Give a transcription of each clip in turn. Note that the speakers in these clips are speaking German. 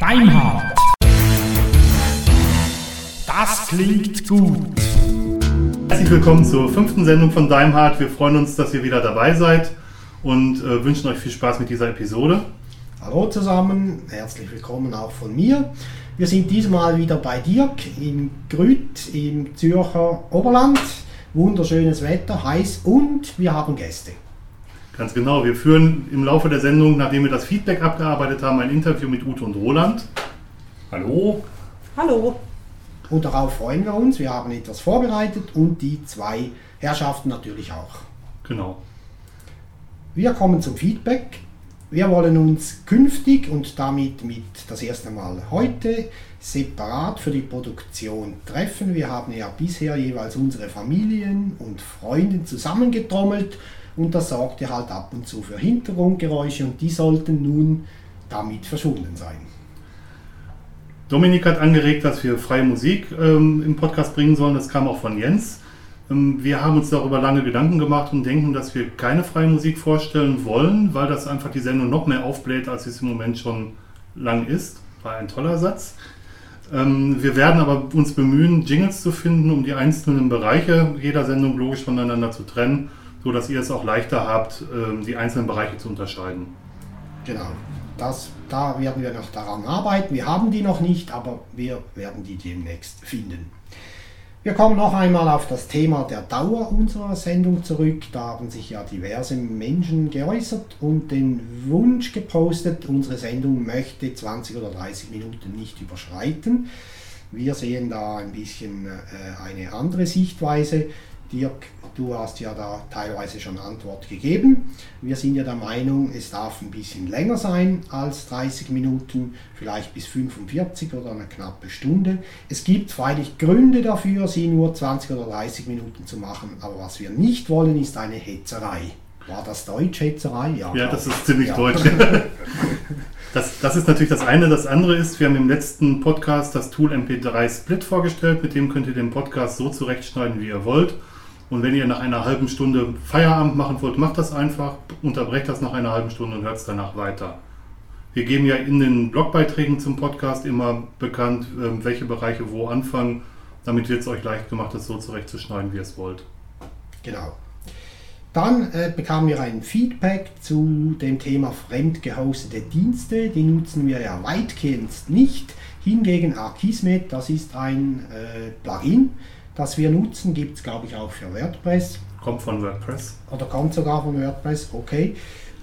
Deinhard. Das klingt gut. Herzlich willkommen zur fünften Sendung von Daimhardt. Wir freuen uns, dass ihr wieder dabei seid und äh, wünschen euch viel Spaß mit dieser Episode. Hallo zusammen, herzlich willkommen auch von mir. Wir sind diesmal wieder bei Dirk in Grüt im Zürcher Oberland. Wunderschönes Wetter, heiß und wir haben Gäste. Ganz genau. Wir führen im Laufe der Sendung, nachdem wir das Feedback abgearbeitet haben, ein Interview mit Ute und Roland. Hallo. Hallo. Und darauf freuen wir uns. Wir haben etwas vorbereitet und die zwei Herrschaften natürlich auch. Genau. Wir kommen zum Feedback. Wir wollen uns künftig und damit mit das erste Mal heute separat für die Produktion treffen. Wir haben ja bisher jeweils unsere Familien und Freunde zusammengetrommelt und das sorgte halt ab und zu für Hintergrundgeräusche und die sollten nun damit verschwunden sein. Dominik hat angeregt, dass wir freie Musik ähm, im Podcast bringen sollen. Das kam auch von Jens. Ähm, wir haben uns darüber lange Gedanken gemacht und denken, dass wir keine freie Musik vorstellen wollen, weil das einfach die Sendung noch mehr aufbläht, als es im Moment schon lang ist. War ein toller Satz. Ähm, wir werden aber uns bemühen, Jingles zu finden, um die einzelnen Bereiche jeder Sendung logisch voneinander zu trennen so dass ihr es auch leichter habt, ähm, die einzelnen Bereiche zu unterscheiden. Genau, das, da werden wir noch daran arbeiten. Wir haben die noch nicht, aber wir werden die demnächst finden. Wir kommen noch einmal auf das Thema der Dauer unserer Sendung zurück. Da haben sich ja diverse Menschen geäußert und den Wunsch gepostet, unsere Sendung möchte 20 oder 30 Minuten nicht überschreiten. Wir sehen da ein bisschen äh, eine andere Sichtweise. Dirk, du hast ja da teilweise schon Antwort gegeben. Wir sind ja der Meinung, es darf ein bisschen länger sein als 30 Minuten, vielleicht bis 45 oder eine knappe Stunde. Es gibt freilich Gründe dafür, sie nur 20 oder 30 Minuten zu machen, aber was wir nicht wollen, ist eine Hetzerei. War das Deutsch, Hetzerei? Ja, ja das ist ziemlich ja. deutsch. Das, das, ist natürlich das eine. Das andere ist, wir haben im letzten Podcast das Tool MP3 Split vorgestellt. Mit dem könnt ihr den Podcast so zurechtschneiden, wie ihr wollt. Und wenn ihr nach einer halben Stunde Feierabend machen wollt, macht das einfach, unterbrecht das nach einer halben Stunde und hört es danach weiter. Wir geben ja in den Blogbeiträgen zum Podcast immer bekannt, ähm, welche Bereiche wo anfangen, damit wird es euch leicht gemacht, das so zurechtzuschneiden, wie ihr es wollt. Genau. Dann äh, bekamen wir ein Feedback zu dem Thema fremdgehostete Dienste. Die nutzen wir ja weitgehend nicht. Hingegen Akismet, das ist ein äh, Plugin, das wir nutzen, gibt es glaube ich auch für WordPress. Kommt von WordPress. Oder kommt sogar von WordPress, okay.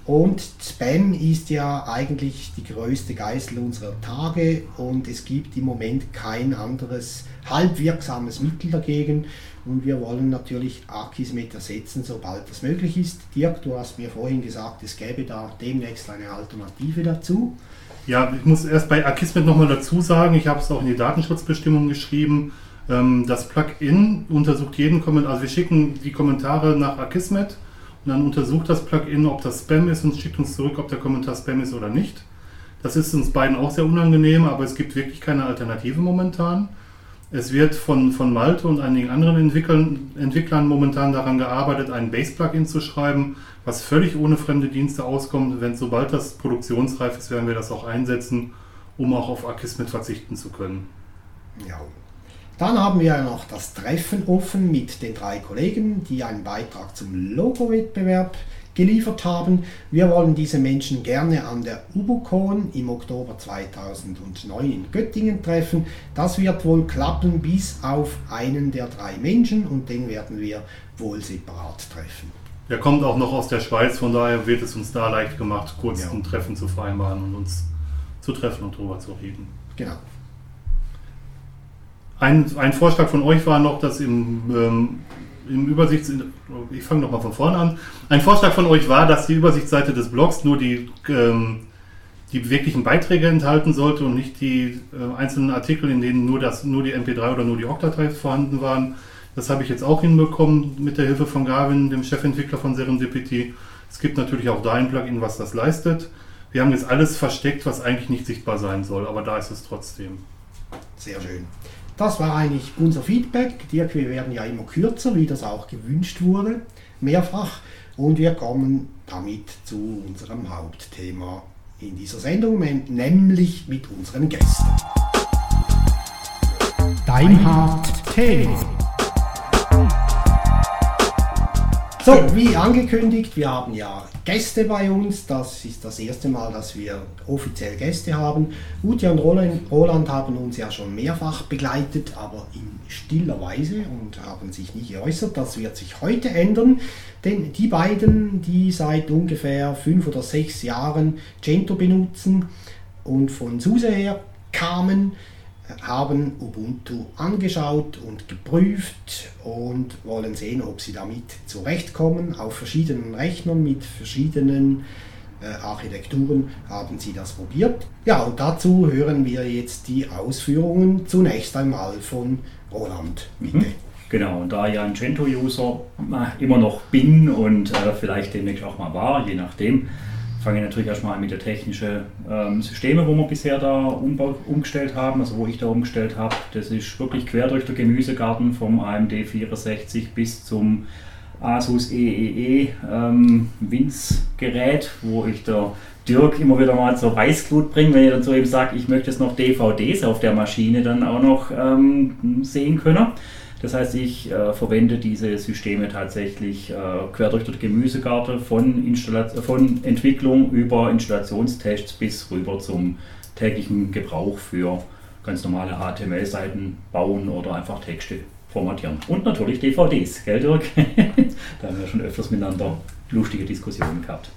Und Spam ist ja eigentlich die größte Geißel unserer Tage und es gibt im Moment kein anderes halbwirksames Mittel dagegen. Und wir wollen natürlich Akismet ersetzen, sobald das möglich ist. Dirk, du hast mir vorhin gesagt, es gäbe da demnächst eine Alternative dazu. Ja, ich muss erst bei Akismet nochmal dazu sagen, ich habe es auch in die Datenschutzbestimmungen geschrieben. Ähm, das Plugin untersucht jeden Kommentar, also wir schicken die Kommentare nach Akismet und dann untersucht das Plugin, ob das Spam ist und schickt uns zurück, ob der Kommentar Spam ist oder nicht. Das ist uns beiden auch sehr unangenehm, aber es gibt wirklich keine Alternative momentan. Es wird von, von Malte und einigen anderen Entwicklern, Entwicklern momentan daran gearbeitet, ein Base-Plugin zu schreiben, was völlig ohne fremde Dienste auskommt. Wenn sobald das produktionsreif ist, werden wir das auch einsetzen, um auch auf Akismet verzichten zu können. Ja, dann haben wir noch das Treffen offen mit den drei Kollegen, die einen Beitrag zum Logo-Wettbewerb geliefert haben. Wir wollen diese Menschen gerne an der UBUCON im Oktober 2009 in Göttingen treffen. Das wird wohl klappen bis auf einen der drei Menschen und den werden wir wohl separat treffen. Der kommt auch noch aus der Schweiz, von daher wird es uns da leicht gemacht, kurz ja. ein Treffen zu vereinbaren und uns zu treffen und darüber zu reden. Genau. Ein, ein Vorschlag von euch war noch, dass im, ähm, im Übersichts... Ich fange nochmal von vorne an. Ein Vorschlag von euch war, dass die Übersichtsseite des Blogs nur die, ähm, die wirklichen Beiträge enthalten sollte und nicht die äh, einzelnen Artikel, in denen nur, das, nur die MP3 oder nur die OGG-Datei vorhanden waren. Das habe ich jetzt auch hinbekommen mit der Hilfe von Gavin, dem Chefentwickler von Serendipity. Es gibt natürlich auch da ein Plugin, was das leistet. Wir haben jetzt alles versteckt, was eigentlich nicht sichtbar sein soll, aber da ist es trotzdem. Sehr schön. Das war eigentlich unser Feedback. Dirk, wir werden ja immer kürzer, wie das auch gewünscht wurde, mehrfach. Und wir kommen damit zu unserem Hauptthema in dieser Sendung, nämlich mit unseren Gästen. Dein Hauptthema. So, wie angekündigt, wir haben ja Gäste bei uns. Das ist das erste Mal, dass wir offiziell Gäste haben. Ute und Roland, Roland haben uns ja schon mehrfach begleitet, aber in stiller Weise und haben sich nie geäußert. Das wird sich heute ändern, denn die beiden, die seit ungefähr fünf oder sechs Jahren Gento benutzen und von SUSE her kamen, haben Ubuntu angeschaut und geprüft und wollen sehen, ob sie damit zurechtkommen. Auf verschiedenen Rechnern mit verschiedenen äh, Architekturen haben sie das probiert. Ja, und dazu hören wir jetzt die Ausführungen zunächst einmal von Roland. Bitte. Mhm. Genau, und da ja ein Gento-User äh, immer noch bin und äh, vielleicht demnächst auch mal war, je nachdem, fange ich natürlich erstmal an mit der technischen ähm, Systeme, wo wir bisher da umbau, umgestellt haben, also wo ich da umgestellt habe. Das ist wirklich quer durch den Gemüsegarten vom AMD 64 bis zum Asus EEE ähm, Winz-Gerät, wo ich der Dirk immer wieder mal zur Weißglut bringe, wenn ich dann zu ihm sage, ich möchte jetzt noch DVDs auf der Maschine dann auch noch ähm, sehen können. Das heißt, ich äh, verwende diese Systeme tatsächlich äh, quer durch den Gemüsegarten von, von Entwicklung über Installationstests bis rüber zum täglichen Gebrauch für ganz normale HTML-Seiten bauen oder einfach Texte formatieren. Und natürlich DVDs, gell Dirk? da haben wir schon öfters miteinander lustige Diskussionen gehabt.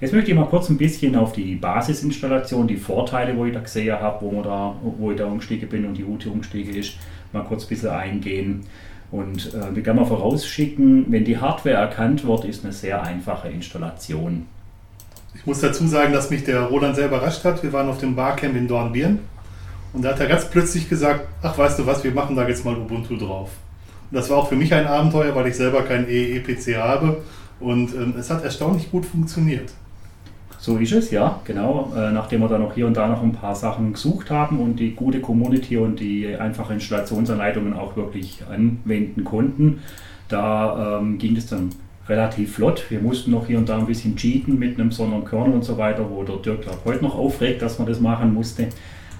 Jetzt möchte ich mal kurz ein bisschen auf die Basisinstallation, die Vorteile, wo ich da gesehen habe, wo, da, wo ich da umgestiegen bin und die Ute umgestiegen ist, mal kurz ein bisschen eingehen. Und äh, wir können mal vorausschicken, wenn die Hardware erkannt wird, ist eine sehr einfache Installation. Ich muss dazu sagen, dass mich der Roland sehr überrascht hat. Wir waren auf dem Barcamp in Dornbirn und da hat er ganz plötzlich gesagt, ach weißt du was, wir machen da jetzt mal Ubuntu drauf. Und das war auch für mich ein Abenteuer, weil ich selber kein EE-PC habe und ähm, es hat erstaunlich gut funktioniert. So ist es, ja, genau. Äh, nachdem wir dann auch hier und da noch ein paar Sachen gesucht haben und die gute Community und die einfachen Installationsanleitungen auch wirklich anwenden konnten, da ähm, ging es dann relativ flott. Wir mussten noch hier und da ein bisschen cheaten mit einem Sonderkernel und so weiter, wo der Dirk glaub, heute noch aufregt, dass man das machen musste.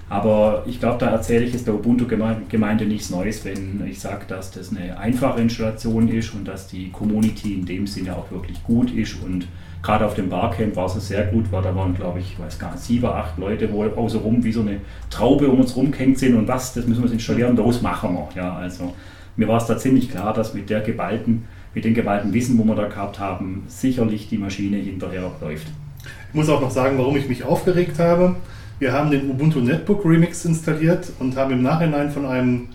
Aber ich glaube, da erzähle ich es der Ubuntu-Gemeinde nichts Neues, wenn ich sage, dass das eine einfache Installation ist und dass die Community in dem Sinne auch wirklich gut ist und Gerade auf dem Barcamp war es sehr gut, weil da waren, glaube ich, ich weiß gar nicht, sieben, acht Leute, wo außenrum wie so eine Traube um uns rumgehängt sind und was, das müssen wir installieren, los machen wir. Ja, also mir war es da ziemlich klar, dass mit der geballten, mit dem geballten Wissen, wo wir da gehabt haben, sicherlich die Maschine hinterher läuft. Ich muss auch noch sagen, warum ich mich aufgeregt habe. Wir haben den Ubuntu Netbook Remix installiert und haben im Nachhinein von einem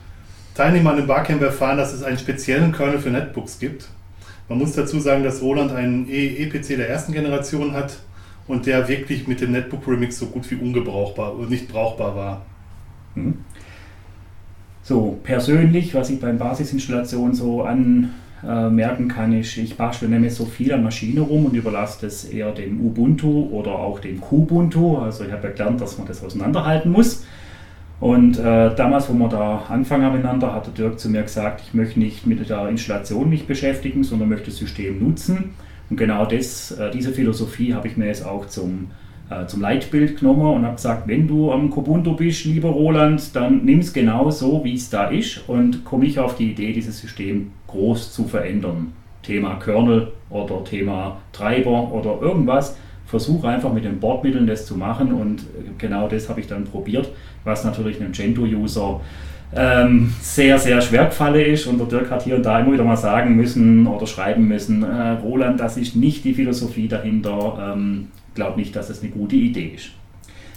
Teilnehmer an dem Barcamp erfahren, dass es einen speziellen Kernel für Netbooks gibt. Man muss dazu sagen, dass Roland einen EEPC der ersten Generation hat und der wirklich mit dem Netbook Remix so gut wie ungebrauchbar und nicht brauchbar war. Mhm. So, persönlich, was ich beim Basisinstallation so anmerken kann, ist, ich bastel nämlich so viel an Maschine rum und überlasse das eher dem Ubuntu oder auch dem Kubuntu. Also ich habe ja gelernt, dass man das auseinanderhalten muss. Und äh, damals, wo wir da anfangen miteinander, hat der Dirk zu mir gesagt, ich möchte nicht mit der Installation mich beschäftigen, sondern möchte das System nutzen. Und genau das, äh, diese Philosophie habe ich mir jetzt auch zum, äh, zum Leitbild genommen und habe gesagt, wenn du am Kubuntu bist, lieber Roland, dann nimm es genau so, wie es da ist und komme ich auf die Idee, dieses System groß zu verändern. Thema Kernel oder Thema Treiber oder irgendwas versuche einfach mit den Bordmitteln das zu machen und genau das habe ich dann probiert, was natürlich einem Gento-User ähm, sehr, sehr schwer gefallen ist. Und der Dirk hat hier und da immer wieder mal sagen müssen oder schreiben müssen, äh, Roland, das ist nicht die Philosophie dahinter, ähm, glaube nicht, dass das eine gute Idee ist.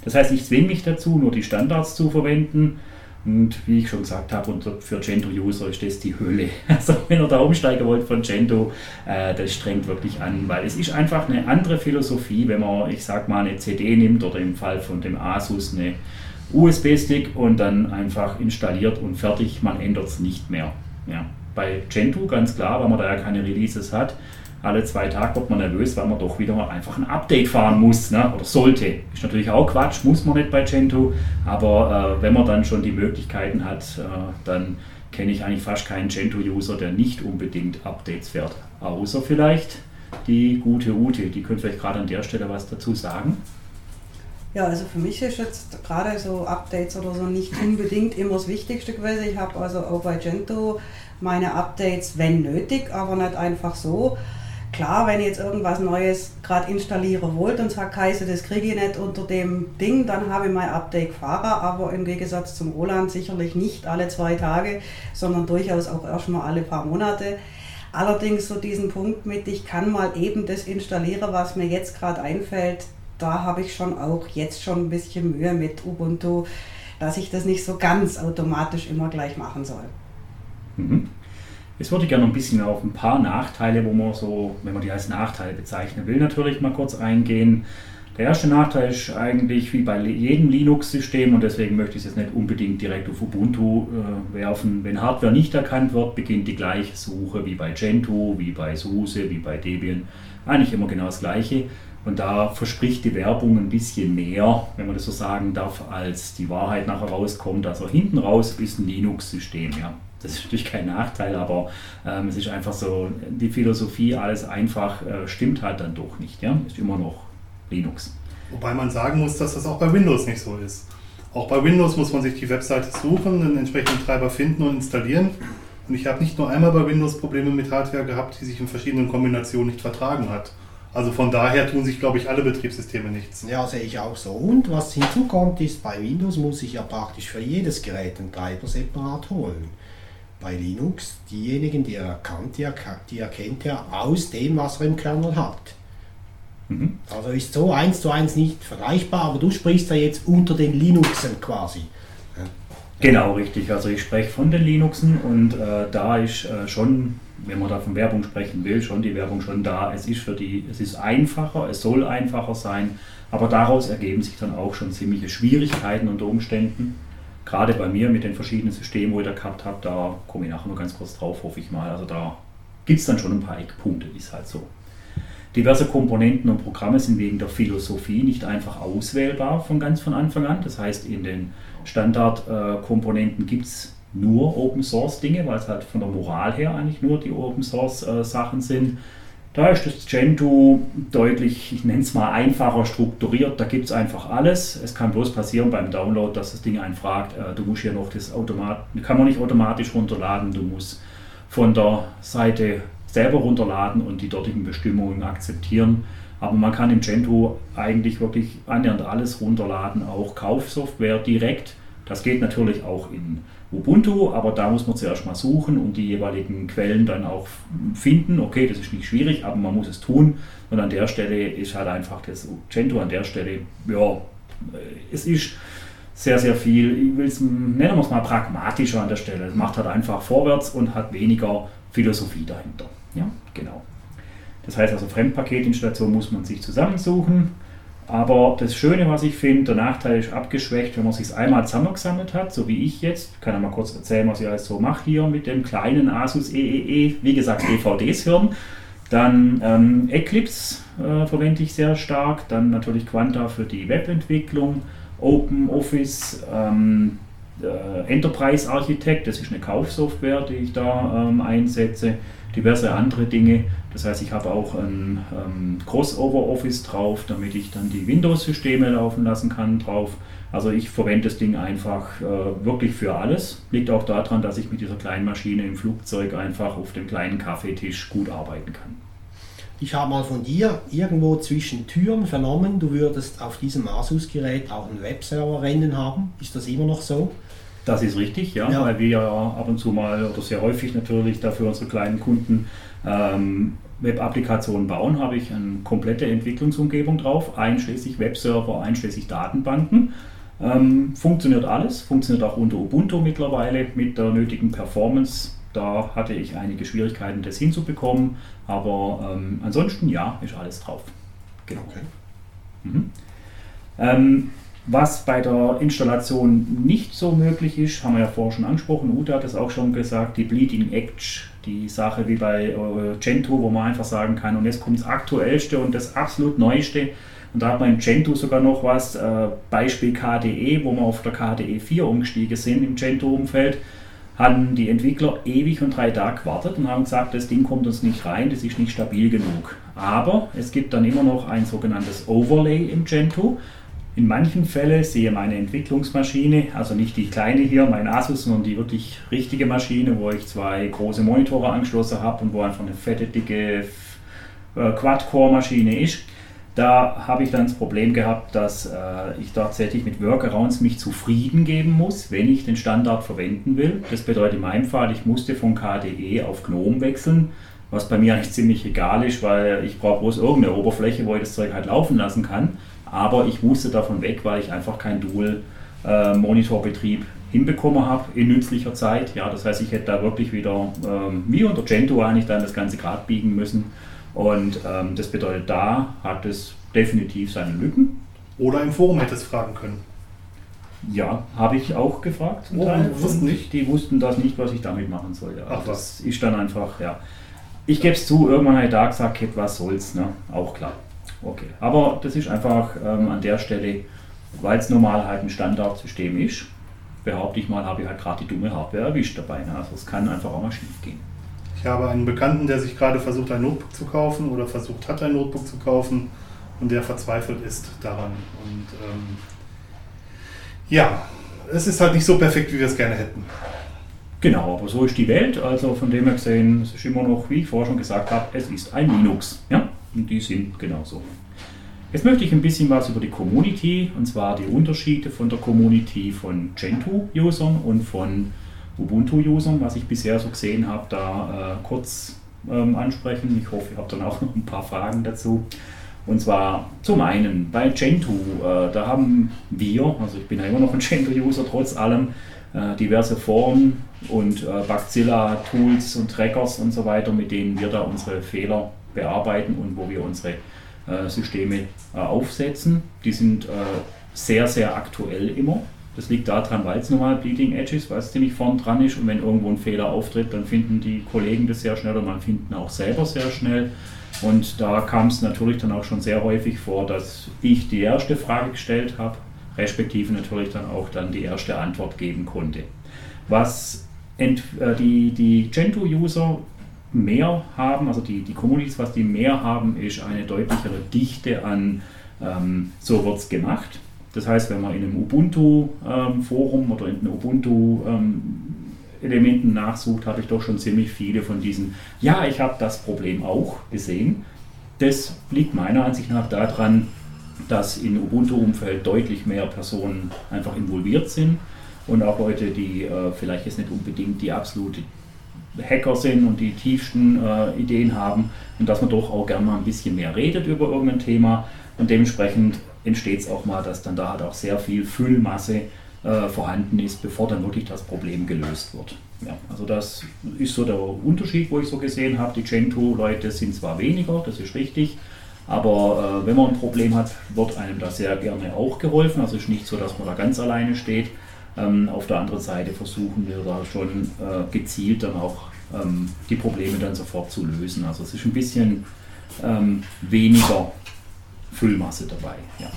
Das heißt, ich zwinge mich dazu, nur die Standards zu verwenden und wie ich schon gesagt habe, für Gento-User ist das die Hölle. Also wenn ihr da umsteigen wollt von Gento, äh, das strengt wirklich an, weil es ist einfach eine andere Philosophie, wenn man, ich sag mal, eine CD nimmt oder im Fall von dem Asus eine USB-Stick und dann einfach installiert und fertig, man ändert es nicht mehr. Ja. Bei Gentoo ganz klar, weil man da ja keine Releases hat, alle zwei Tage wird man nervös, weil man doch wieder einfach ein Update fahren muss ne? oder sollte. Ist natürlich auch Quatsch, muss man nicht bei Gentoo, aber äh, wenn man dann schon die Möglichkeiten hat, äh, dann kenne ich eigentlich fast keinen Gentoo-User, der nicht unbedingt Updates fährt. Außer vielleicht die gute Ute. Die könnte vielleicht gerade an der Stelle was dazu sagen. Ja, also für mich ist jetzt gerade so Updates oder so nicht unbedingt immer das Wichtigste gewesen. Ich habe also auch bei Gento meine Updates, wenn nötig, aber nicht einfach so. Klar, wenn ich jetzt irgendwas Neues gerade installieren wollt und sagt, Kaiser, das kriege ich nicht unter dem Ding, dann habe ich mein Update-Fahrer, aber im Gegensatz zum Roland sicherlich nicht alle zwei Tage, sondern durchaus auch erstmal alle paar Monate. Allerdings so diesen Punkt mit, ich kann mal eben das installieren, was mir jetzt gerade einfällt, da habe ich schon auch jetzt schon ein bisschen Mühe mit Ubuntu, dass ich das nicht so ganz automatisch immer gleich machen soll. Mhm. Jetzt würde ich gerne ein bisschen auf ein paar Nachteile, wo man so, wenn man die als Nachteile bezeichnen will, natürlich mal kurz eingehen. Der erste Nachteil ist eigentlich wie bei jedem Linux-System und deswegen möchte ich es jetzt nicht unbedingt direkt auf Ubuntu äh, werfen. Wenn Hardware nicht erkannt wird, beginnt die gleiche Suche wie bei Gentoo, wie bei SUSE, wie bei Debian. Eigentlich immer genau das gleiche. Und da verspricht die Werbung ein bisschen mehr, wenn man das so sagen darf, als die Wahrheit nachher rauskommt. Also hinten raus ist ein Linux-System. Ja. Das ist natürlich kein Nachteil, aber ähm, es ist einfach so, die Philosophie, alles einfach, äh, stimmt halt dann doch nicht. Ja? Ist immer noch Linux. Wobei man sagen muss, dass das auch bei Windows nicht so ist. Auch bei Windows muss man sich die Webseite suchen, einen entsprechenden Treiber finden und installieren. Und ich habe nicht nur einmal bei Windows Probleme mit Hardware gehabt, die sich in verschiedenen Kombinationen nicht vertragen hat. Also von daher tun sich, glaube ich, alle Betriebssysteme nichts. Ja, sehe ich auch so. Und was hinzukommt ist, bei Windows muss ich ja praktisch für jedes Gerät einen Treiber separat holen bei Linux, diejenigen, die er erkannt, die, die erkennt er aus dem, was er im Kernel hat. Mhm. Also ist so eins zu eins nicht vergleichbar, aber du sprichst ja jetzt unter den Linuxen quasi. Genau, richtig. Also ich spreche von den Linuxen und äh, da ist äh, schon, wenn man da von Werbung sprechen will, schon die Werbung schon da. Es ist für die, es ist einfacher, es soll einfacher sein, aber daraus ergeben sich dann auch schon ziemliche Schwierigkeiten unter Umständen gerade bei mir mit den verschiedenen Systemen, wo ich da gehabt habe, da komme ich nachher noch ganz kurz drauf, hoffe ich mal. Also da gibt es dann schon ein paar Eckpunkte, ist halt so. Diverse Komponenten und Programme sind wegen der Philosophie nicht einfach auswählbar von ganz von Anfang an. Das heißt, in den Standardkomponenten gibt es nur Open Source Dinge, weil es halt von der Moral her eigentlich nur die Open Source äh, Sachen sind. Da ist das Gentoo deutlich, ich nenne es mal einfacher strukturiert. Da gibt es einfach alles. Es kann bloß passieren beim Download, dass das Ding einen fragt, äh, du musst hier noch das Automat, kann man nicht automatisch runterladen, du musst von der Seite selber runterladen und die dortigen Bestimmungen akzeptieren. Aber man kann im Gentoo eigentlich wirklich annähernd alles runterladen, auch Kaufsoftware direkt. Das geht natürlich auch in Ubuntu, aber da muss man zuerst mal suchen und die jeweiligen Quellen dann auch finden. Okay, das ist nicht schwierig, aber man muss es tun. Und an der Stelle ist halt einfach das Gentoo an der Stelle, ja, es ist sehr, sehr viel, ich will es, nennen wir es mal pragmatischer an der Stelle. Es macht halt einfach vorwärts und hat weniger Philosophie dahinter. Ja, genau. Das heißt also, Fremdpaketinstallation muss man sich zusammensuchen aber das Schöne, was ich finde, der Nachteil ist abgeschwächt, wenn man sich einmal zusammengesammelt hat, so wie ich jetzt. Ich kann ja mal kurz erzählen, was ich alles so mache hier mit dem kleinen Asus EEE. E. Wie gesagt, DVDs hören. Dann ähm, Eclipse äh, verwende ich sehr stark. Dann natürlich Quanta für die Webentwicklung. Open Office, ähm, äh, Enterprise Architect, das ist eine Kaufsoftware, die ich da ähm, einsetze diverse andere Dinge. Das heißt, ich habe auch ein ähm, Crossover Office drauf, damit ich dann die Windows-Systeme laufen lassen kann drauf. Also ich verwende das Ding einfach äh, wirklich für alles. Liegt auch daran, dass ich mit dieser kleinen Maschine im Flugzeug einfach auf dem kleinen Kaffeetisch gut arbeiten kann. Ich habe mal von dir irgendwo zwischen Türen vernommen, du würdest auf diesem Asus-Gerät auch einen Webserver-Rennen haben. Ist das immer noch so? Das ist richtig, ja, ja, weil wir ja ab und zu mal oder sehr häufig natürlich dafür unsere kleinen Kunden ähm, Web-Applikationen bauen, habe ich eine komplette Entwicklungsumgebung drauf, einschließlich Webserver, einschließlich Datenbanken. Ähm, funktioniert alles, funktioniert auch unter Ubuntu mittlerweile mit der nötigen Performance. Da hatte ich einige Schwierigkeiten, das hinzubekommen, aber ähm, ansonsten ja, ist alles drauf. Genau. Okay. Mhm. Ähm, was bei der Installation nicht so möglich ist, haben wir ja vorher schon angesprochen, Uta hat es auch schon gesagt, die Bleeding Edge, die Sache wie bei äh, Gentoo, wo man einfach sagen kann, und jetzt kommt das aktuellste und das absolut neueste. Und da hat man im Gentoo sogar noch was, äh, Beispiel KDE, wo wir auf der KDE 4 umgestiegen sind im Gentoo-Umfeld, hatten die Entwickler ewig und drei Tage gewartet und haben gesagt, das Ding kommt uns nicht rein, das ist nicht stabil genug. aber es gibt dann immer noch ein sogenanntes Overlay im Gentoo. In manchen Fällen sehe meine Entwicklungsmaschine, also nicht die kleine hier, mein Asus, sondern die wirklich richtige Maschine, wo ich zwei große Monitore angeschlossen habe und wo einfach eine fette, dicke äh, Quad-Core-Maschine ist. Da habe ich dann das Problem gehabt, dass äh, ich tatsächlich mit Workarounds mich zufrieden geben muss, wenn ich den Standard verwenden will. Das bedeutet in meinem Fall, ich musste von KDE auf GNOME wechseln, was bei mir eigentlich ziemlich egal ist, weil ich brauche bloß irgendeine Oberfläche, wo ich das Zeug halt laufen lassen kann. Aber ich musste davon weg, weil ich einfach keinen Dual-Monitorbetrieb äh, hinbekommen habe in nützlicher Zeit. Ja, das heißt, ich hätte da wirklich wieder, ähm, wie unter Gentoo eigentlich dann das Ganze gerade biegen müssen. Und ähm, das bedeutet, da hat es definitiv seine Lücken. Oder im Forum hätte es fragen können. Ja, habe ich auch gefragt. Zum oh, Teil. Wussten nicht? Die wussten das nicht, was ich damit machen soll. Ja. Ach, das was? ist dann einfach, ja. Ich gebe es zu, irgendwann habe ich da gesagt, was soll's, ne? auch klar. Okay, aber das ist einfach ähm, an der Stelle, weil es normal halt ein Standardsystem ist, behaupte ich mal, habe ich halt gerade die dumme Hardware erwischt dabei. Ne? Also es kann einfach auch mal schief gehen. Ich habe einen Bekannten, der sich gerade versucht, ein Notebook zu kaufen oder versucht hat, ein Notebook zu kaufen und der verzweifelt ist daran. Und ähm, ja, es ist halt nicht so perfekt, wie wir es gerne hätten. Genau, aber so ist die Welt. Also von dem her gesehen, es ist immer noch, wie ich vorher schon gesagt habe, es ist ein Linux. Ja? Und die sind genauso. Jetzt möchte ich ein bisschen was über die Community, und zwar die Unterschiede von der Community von Gentoo-Usern und von Ubuntu-Usern, was ich bisher so gesehen habe, da äh, kurz ähm, ansprechen. Ich hoffe, ihr habt dann auch noch ein paar Fragen dazu. Und zwar zum einen bei Gentoo, äh, da haben wir, also ich bin ja immer noch ein Gentoo-User trotz allem, äh, diverse Foren und äh, Bugzilla-Tools und Trackers und so weiter, mit denen wir da unsere Fehler bearbeiten und wo wir unsere äh, Systeme äh, aufsetzen. Die sind äh, sehr, sehr aktuell immer. Das liegt daran, weil es normal Bleeding Edge ist, weil es ziemlich vorn dran ist und wenn irgendwo ein Fehler auftritt, dann finden die Kollegen das sehr schnell und man finden auch selber sehr schnell. Und da kam es natürlich dann auch schon sehr häufig vor, dass ich die erste Frage gestellt habe, respektive natürlich dann auch dann die erste Antwort geben konnte. Was die, die Gentoo-User mehr haben, also die, die Communities, was die mehr haben, ist eine deutlichere Dichte an, ähm, so wird es gemacht das heißt, wenn man in einem Ubuntu-Forum ähm, oder in einem Ubuntu-Elementen ähm, nachsucht, habe ich doch schon ziemlich viele von diesen, ja, ich habe das Problem auch gesehen. Das liegt meiner Ansicht nach daran, dass in Ubuntu-Umfeld deutlich mehr Personen einfach involviert sind und auch Leute, die äh, vielleicht jetzt nicht unbedingt die absolute Hacker sind und die tiefsten äh, Ideen haben und dass man doch auch gerne mal ein bisschen mehr redet über irgendein Thema und dementsprechend entsteht es auch mal, dass dann da halt auch sehr viel Füllmasse äh, vorhanden ist, bevor dann wirklich das Problem gelöst wird. Ja, also das ist so der Unterschied, wo ich so gesehen habe. Die Gentoo-Leute sind zwar weniger, das ist richtig, aber äh, wenn man ein Problem hat, wird einem da sehr gerne auch geholfen. Also es ist nicht so, dass man da ganz alleine steht. Ähm, auf der anderen Seite versuchen wir da schon äh, gezielt dann auch ähm, die Probleme dann sofort zu lösen. Also es ist ein bisschen ähm, weniger Füllmasse dabei. Ja.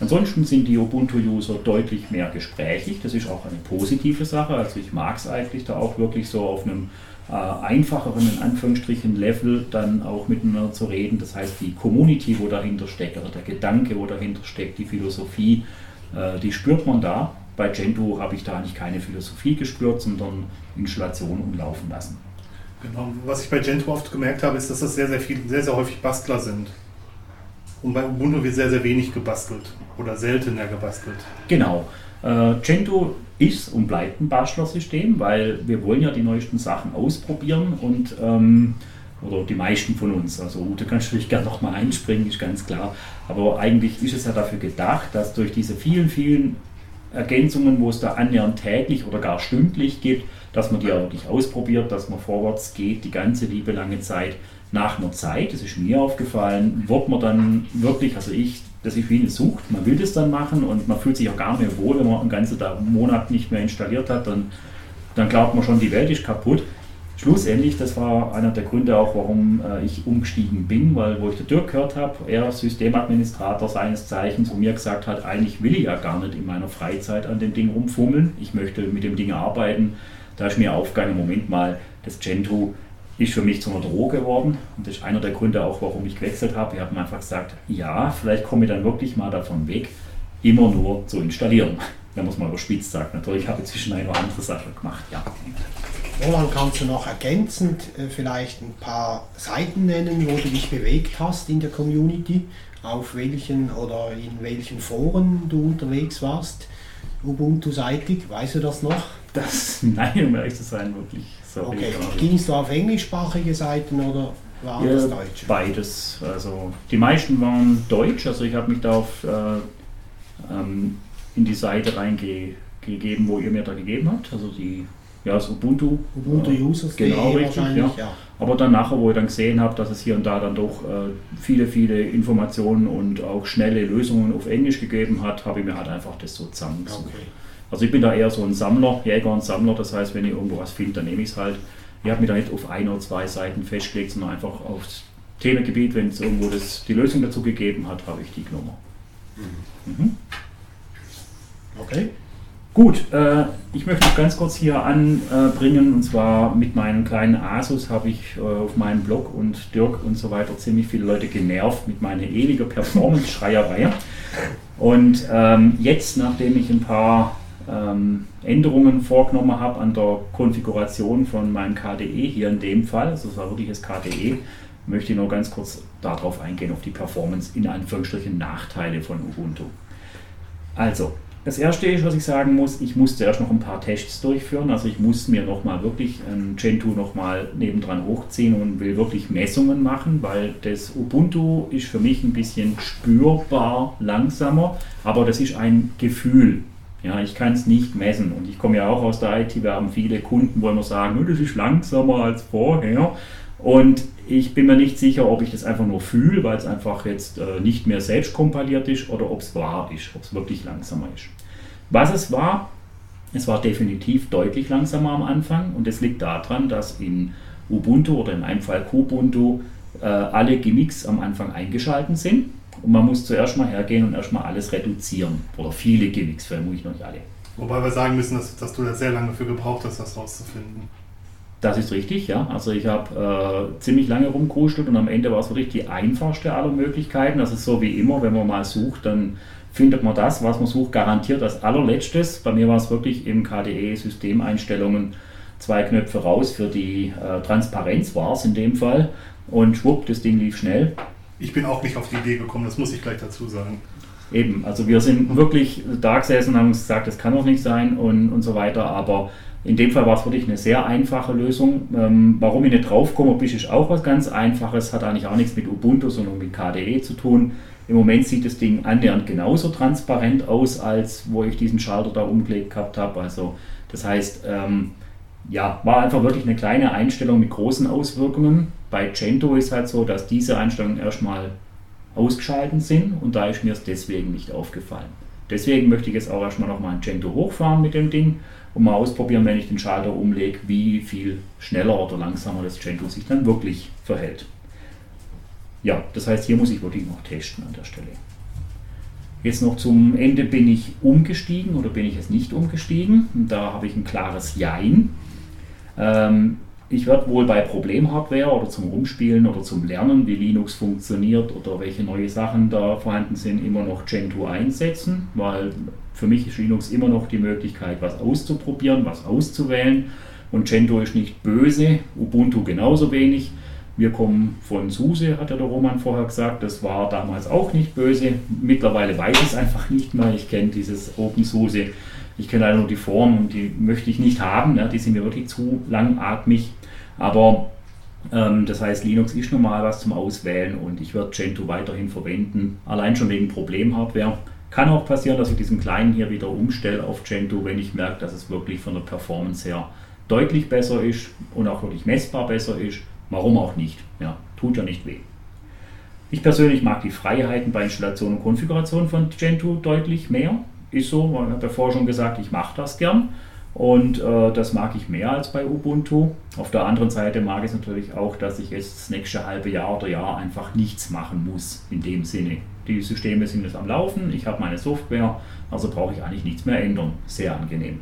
Ansonsten sind die Ubuntu-User deutlich mehr gesprächig. Das ist auch eine positive Sache. Also ich mag es eigentlich da auch wirklich so auf einem äh, einfacheren, in Anführungsstrichen, Level dann auch miteinander zu reden. Das heißt, die Community, wo dahinter steckt, oder der Gedanke, wo dahinter steckt, die Philosophie, äh, die spürt man da. Bei Gentoo habe ich da eigentlich keine Philosophie gespürt, sondern Installation umlaufen lassen. Genau. Was ich bei Gentoo oft gemerkt habe, ist, dass das sehr, sehr viel, sehr, sehr häufig Bastler sind. Und bei Ubuntu wird sehr, sehr wenig gebastelt oder seltener gebastelt. Genau. Äh, Gentoo ist und bleibt ein Bastlersystem, weil wir wollen ja die neuesten Sachen ausprobieren und ähm, oder die meisten von uns. Also Ute kannst du dich gerne nochmal einspringen, ist ganz klar. Aber eigentlich ist es ja dafür gedacht, dass durch diese vielen, vielen Ergänzungen, wo es da annähernd täglich oder gar stündlich gibt, dass man die auch wirklich ausprobiert, dass man vorwärts geht, die ganze liebe lange Zeit nach einer Zeit, das ist mir aufgefallen, wird man dann wirklich, also ich, dass ich eine Sucht, man will das dann machen und man fühlt sich auch gar nicht wohl, wenn man einen ganzen Monat nicht mehr installiert hat, dann, dann glaubt man schon, die Welt ist kaputt. Schlussendlich, das war einer der Gründe auch, warum äh, ich umgestiegen bin, weil wo ich der Dirk gehört habe, er Systemadministrator seines Zeichens und mir gesagt hat, eigentlich will ich ja gar nicht in meiner Freizeit an dem Ding rumfummeln, ich möchte mit dem Ding arbeiten. Da ist mir aufgegangen, Moment mal, das Gentoo ist für mich zu einer Droge geworden. Und das ist einer der Gründe auch, warum ich gewechselt habe. Ich habe mir einfach gesagt, ja, vielleicht komme ich dann wirklich mal davon weg, immer nur zu installieren. Wenn man es mal überspitzt sagt. Natürlich habe ich zwischen eine oder andere Sache gemacht, ja. Roland, kannst du noch ergänzend äh, vielleicht ein paar Seiten nennen, wo du dich bewegt hast in der Community? Auf welchen oder in welchen Foren du unterwegs warst? Ubuntu-seitig, weißt du das noch? Das, nein, um ehrlich zu sein, wirklich. Sorry, okay, gingst du auf englischsprachige Seiten oder war ja, das Deutsch? Beides. Also die meisten waren Deutsch, also ich habe mich da auf, äh, ähm, in die Seite reingegeben, wo ihr mir da gegeben habt. Also die ja, das Ubuntu. Ubuntu äh, Users genau richtig, ja. ja. Aber dann nachher, wo ich dann gesehen habe, dass es hier und da dann doch äh, viele, viele Informationen und auch schnelle Lösungen auf Englisch gegeben hat, habe ich mir halt einfach das so zusammengesucht. Okay. Also ich bin da eher so ein Sammler, Jäger und Sammler, das heißt, wenn ich irgendwo was finde, dann nehme ich es halt. Ich habe mich da nicht auf ein oder zwei Seiten festgelegt, sondern einfach aufs Themengebiet, wenn es irgendwo das, die Lösung dazu gegeben hat, habe ich die genommen. Mhm. Mhm. Okay. Gut, äh, ich möchte noch ganz kurz hier anbringen, und zwar mit meinen kleinen Asus habe ich äh, auf meinem Blog und Dirk und so weiter ziemlich viele Leute genervt mit meiner ewigen Performance-Schreierei. Und ähm, jetzt, nachdem ich ein paar ähm, Änderungen vorgenommen habe an der Konfiguration von meinem KDE, hier in dem Fall, also es war wirklich das KDE, möchte ich noch ganz kurz darauf eingehen, auf die Performance in Anführungsstrichen Nachteile von Ubuntu. Also, das erste ist, was ich sagen muss, ich musste erst noch ein paar Tests durchführen. Also ich muss mir nochmal wirklich ein Gentoo nochmal nebendran hochziehen und will wirklich Messungen machen, weil das Ubuntu ist für mich ein bisschen spürbar langsamer, aber das ist ein Gefühl. Ja, ich kann es nicht messen und ich komme ja auch aus der IT, wir haben viele Kunden, wo immer sagen, das ist langsamer als vorher. Und ich bin mir nicht sicher, ob ich das einfach nur fühle, weil es einfach jetzt äh, nicht mehr selbst kompiliert ist oder ob es wahr ist, ob es wirklich langsamer ist. Was es war, es war definitiv deutlich langsamer am Anfang und es liegt daran, dass in Ubuntu oder in meinem Fall Kubuntu äh, alle Gimmicks am Anfang eingeschalten sind und man muss zuerst mal hergehen und erstmal alles reduzieren oder viele Gimmicks, vermutlich noch nicht alle. Wobei wir sagen müssen, dass, dass du da sehr lange für gebraucht hast, das rauszufinden. Das ist richtig, ja. Also ich habe äh, ziemlich lange rumgekuschelt und am Ende war es wirklich die einfachste aller Möglichkeiten. Das ist so wie immer, wenn man mal sucht, dann findet man das, was man sucht, garantiert als allerletztes. Bei mir war es wirklich im KDE-Systemeinstellungen zwei Knöpfe raus für die äh, Transparenz war es in dem Fall. Und schwupp, das Ding lief schnell. Ich bin auch nicht auf die Idee gekommen, das muss ich gleich dazu sagen. Eben, also wir sind wirklich da gesessen und haben gesagt, das kann doch nicht sein und, und so weiter, aber in dem Fall war es wirklich eine sehr einfache Lösung. Ähm, warum ich nicht draufkomme, ist auch was ganz Einfaches, hat eigentlich auch nichts mit Ubuntu, sondern mit KDE zu tun. Im Moment sieht das Ding annähernd genauso transparent aus, als wo ich diesen Schalter da umgelegt gehabt habe. Also das heißt, ähm, ja, war einfach wirklich eine kleine Einstellung mit großen Auswirkungen. Bei Gento ist halt so, dass diese Einstellungen erstmal ausgeschalten sind und da ist mir es deswegen nicht aufgefallen. Deswegen möchte ich jetzt auch erstmal nochmal ein Gento hochfahren mit dem Ding und mal ausprobieren, wenn ich den Schalter umlege, wie viel schneller oder langsamer das Gento sich dann wirklich verhält. Ja, das heißt, hier muss ich wirklich noch testen an der Stelle. Jetzt noch zum Ende, bin ich umgestiegen oder bin ich es nicht umgestiegen? Da habe ich ein klares Jein. Ähm, ich werde wohl bei Problemhardware oder zum Rumspielen oder zum Lernen, wie Linux funktioniert oder welche neue Sachen da vorhanden sind, immer noch Gentoo einsetzen, weil für mich ist Linux immer noch die Möglichkeit, was auszuprobieren, was auszuwählen. Und Gentoo ist nicht böse, Ubuntu genauso wenig. Wir kommen von SUSE, hat ja der Roman vorher gesagt. Das war damals auch nicht böse. Mittlerweile weiß ich es einfach nicht mehr. Ich kenne dieses OpenSUSE. Ich kenne leider nur die Form und die möchte ich nicht haben. Ja, die sind mir wirklich zu langatmig. Aber ähm, das heißt, Linux ist normal was zum Auswählen und ich werde Gentoo weiterhin verwenden. Allein schon wegen Problemhardware. Kann auch passieren, dass ich diesen kleinen hier wieder umstelle auf Gentoo, wenn ich merke, dass es wirklich von der Performance her deutlich besser ist und auch wirklich messbar besser ist. Warum auch nicht? Ja, tut ja nicht weh. Ich persönlich mag die Freiheiten bei Installation und Konfiguration von Gentoo deutlich mehr. Ist so, habe ja vorher schon gesagt, ich mache das gern. Und äh, das mag ich mehr als bei Ubuntu. Auf der anderen Seite mag ich es natürlich auch, dass ich jetzt das nächste halbe Jahr oder Jahr einfach nichts machen muss in dem Sinne. Die Systeme sind jetzt am Laufen, ich habe meine Software, also brauche ich eigentlich nichts mehr ändern. Sehr angenehm.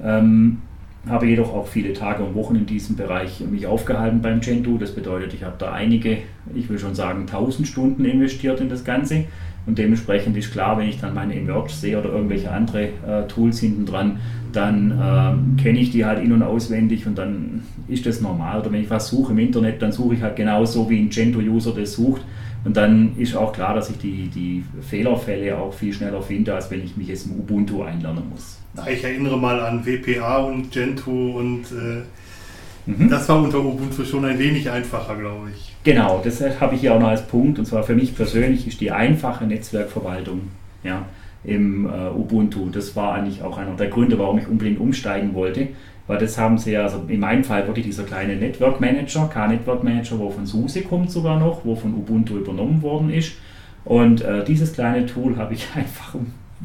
Ähm, habe jedoch auch viele Tage und Wochen in diesem Bereich mich aufgehalten beim Gentoo. Das bedeutet, ich habe da einige, ich will schon sagen, 1000 Stunden investiert in das Ganze. Und dementsprechend ist klar, wenn ich dann meine Emerge sehe oder irgendwelche andere äh, Tools hinten dran, dann äh, kenne ich die halt in- und auswendig und dann ist das normal. Oder wenn ich was suche im Internet, dann suche ich halt genauso, wie ein Gentoo-User das sucht. Und dann ist auch klar, dass ich die, die Fehlerfälle auch viel schneller finde, als wenn ich mich jetzt im Ubuntu einlernen muss. Ich erinnere mal an WPA und Gentoo und äh, Mhm. das war unter Ubuntu schon ein wenig einfacher, glaube ich. Genau, das habe ich hier auch noch als Punkt. Und zwar für mich persönlich ist die einfache Netzwerkverwaltung ja, im äh, Ubuntu. Das war eigentlich auch einer der Gründe, warum ich unbedingt umsteigen wollte. Weil das haben sie ja, also in meinem Fall wirklich dieser kleine Network Manager, K-Network Manager, wo von SUSE kommt sogar noch, wo von Ubuntu übernommen worden ist. Und äh, dieses kleine Tool habe ich einfach,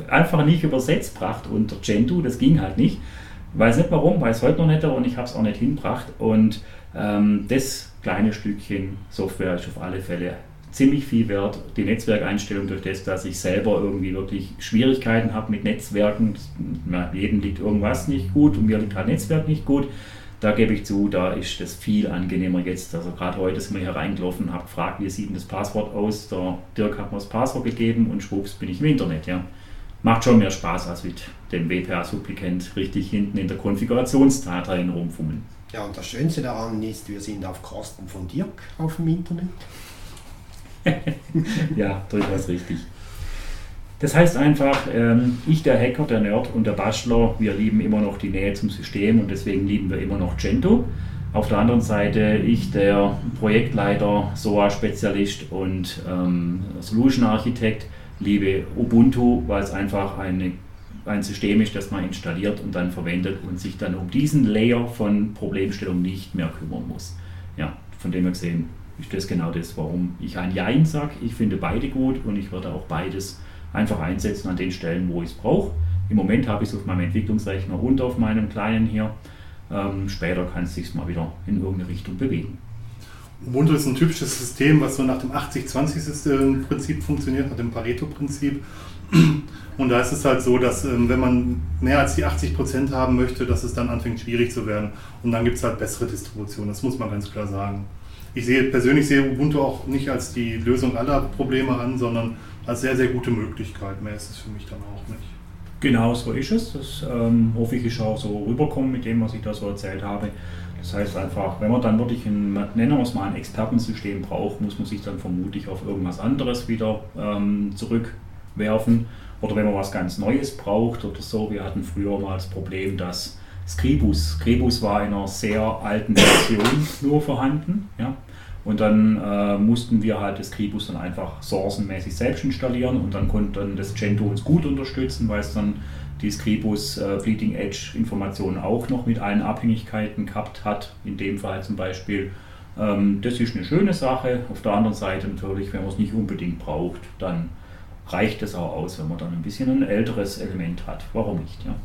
einfach nicht übersetzt gebracht unter Gentoo. Das ging halt nicht. Weiß nicht warum, weiß heute noch nicht und ich habe es auch nicht hinbracht. Und ähm, das kleine Stückchen Software ist auf alle Fälle ziemlich viel wert. Die Netzwerkeinstellung durch das, dass ich selber irgendwie wirklich Schwierigkeiten habe mit Netzwerken. Jedem liegt irgendwas nicht gut und mir liegt halt Netzwerk nicht gut. Da gebe ich zu, da ist das viel angenehmer jetzt. Also gerade heute sind wir hier reingelaufen habe gefragt, wie sieht denn das Passwort aus? Der Dirk hat mir das Passwort gegeben und schwupps bin ich im Internet. Ja macht schon mehr Spaß als mit dem WPA-Supplikant richtig hinten in der Konfigurationsdatei rumfummeln. Ja, und das Schönste daran ist, wir sind auf Kosten von Dirk auf dem Internet. ja, durchaus richtig. Das heißt einfach, ähm, ich, der Hacker, der Nerd und der Bastler, wir lieben immer noch die Nähe zum System und deswegen lieben wir immer noch Gentoo. Auf der anderen Seite ich, der Projektleiter, SOA-Spezialist und ähm, Solution-Architekt, liebe Ubuntu, weil es einfach eine, ein System ist, das man installiert und dann verwendet und sich dann um diesen Layer von Problemstellung nicht mehr kümmern muss. Ja, von dem her gesehen ist das genau das, warum ich ein Jein sage. Ich finde beide gut und ich würde auch beides einfach einsetzen an den Stellen, wo ich es brauche. Im Moment habe ich es auf meinem Entwicklungsrechner und auf meinem kleinen hier. Ähm, später kann es sich mal wieder in irgendeine Richtung bewegen. Ubuntu ist ein typisches System, was so nach dem 80-20-Prinzip funktioniert, nach dem Pareto-Prinzip. Und da ist es halt so, dass ähm, wenn man mehr als die 80% haben möchte, dass es dann anfängt schwierig zu werden. Und dann gibt es halt bessere Distributionen, das muss man ganz klar sagen. Ich sehe persönlich sehe Ubuntu auch nicht als die Lösung aller Probleme an, sondern als sehr, sehr gute Möglichkeit. Mehr ist es für mich dann auch nicht. Genau so ist es. Das ähm, hoffe ich ist auch so rüberkommen mit dem, was ich da so erzählt habe. Das heißt einfach, wenn man dann wirklich ein, nennen wir es mal ein Expertensystem braucht, muss man sich dann vermutlich auf irgendwas anderes wieder ähm, zurückwerfen. Oder wenn man was ganz Neues braucht oder so. Wir hatten früher mal das Problem, dass Scribus, Scribus war in einer sehr alten Version nur vorhanden. Ja? Und dann äh, mussten wir halt das Scribus dann einfach sourcenmäßig selbst installieren und dann konnte dann das Gentoo uns gut unterstützen, weil es dann die Scribus äh, Bleeding Edge Informationen auch noch mit allen Abhängigkeiten gehabt hat. In dem Fall zum Beispiel. Ähm, das ist eine schöne Sache. Auf der anderen Seite natürlich, wenn man es nicht unbedingt braucht, dann reicht es auch aus, wenn man dann ein bisschen ein älteres Element hat. Warum nicht? Ja?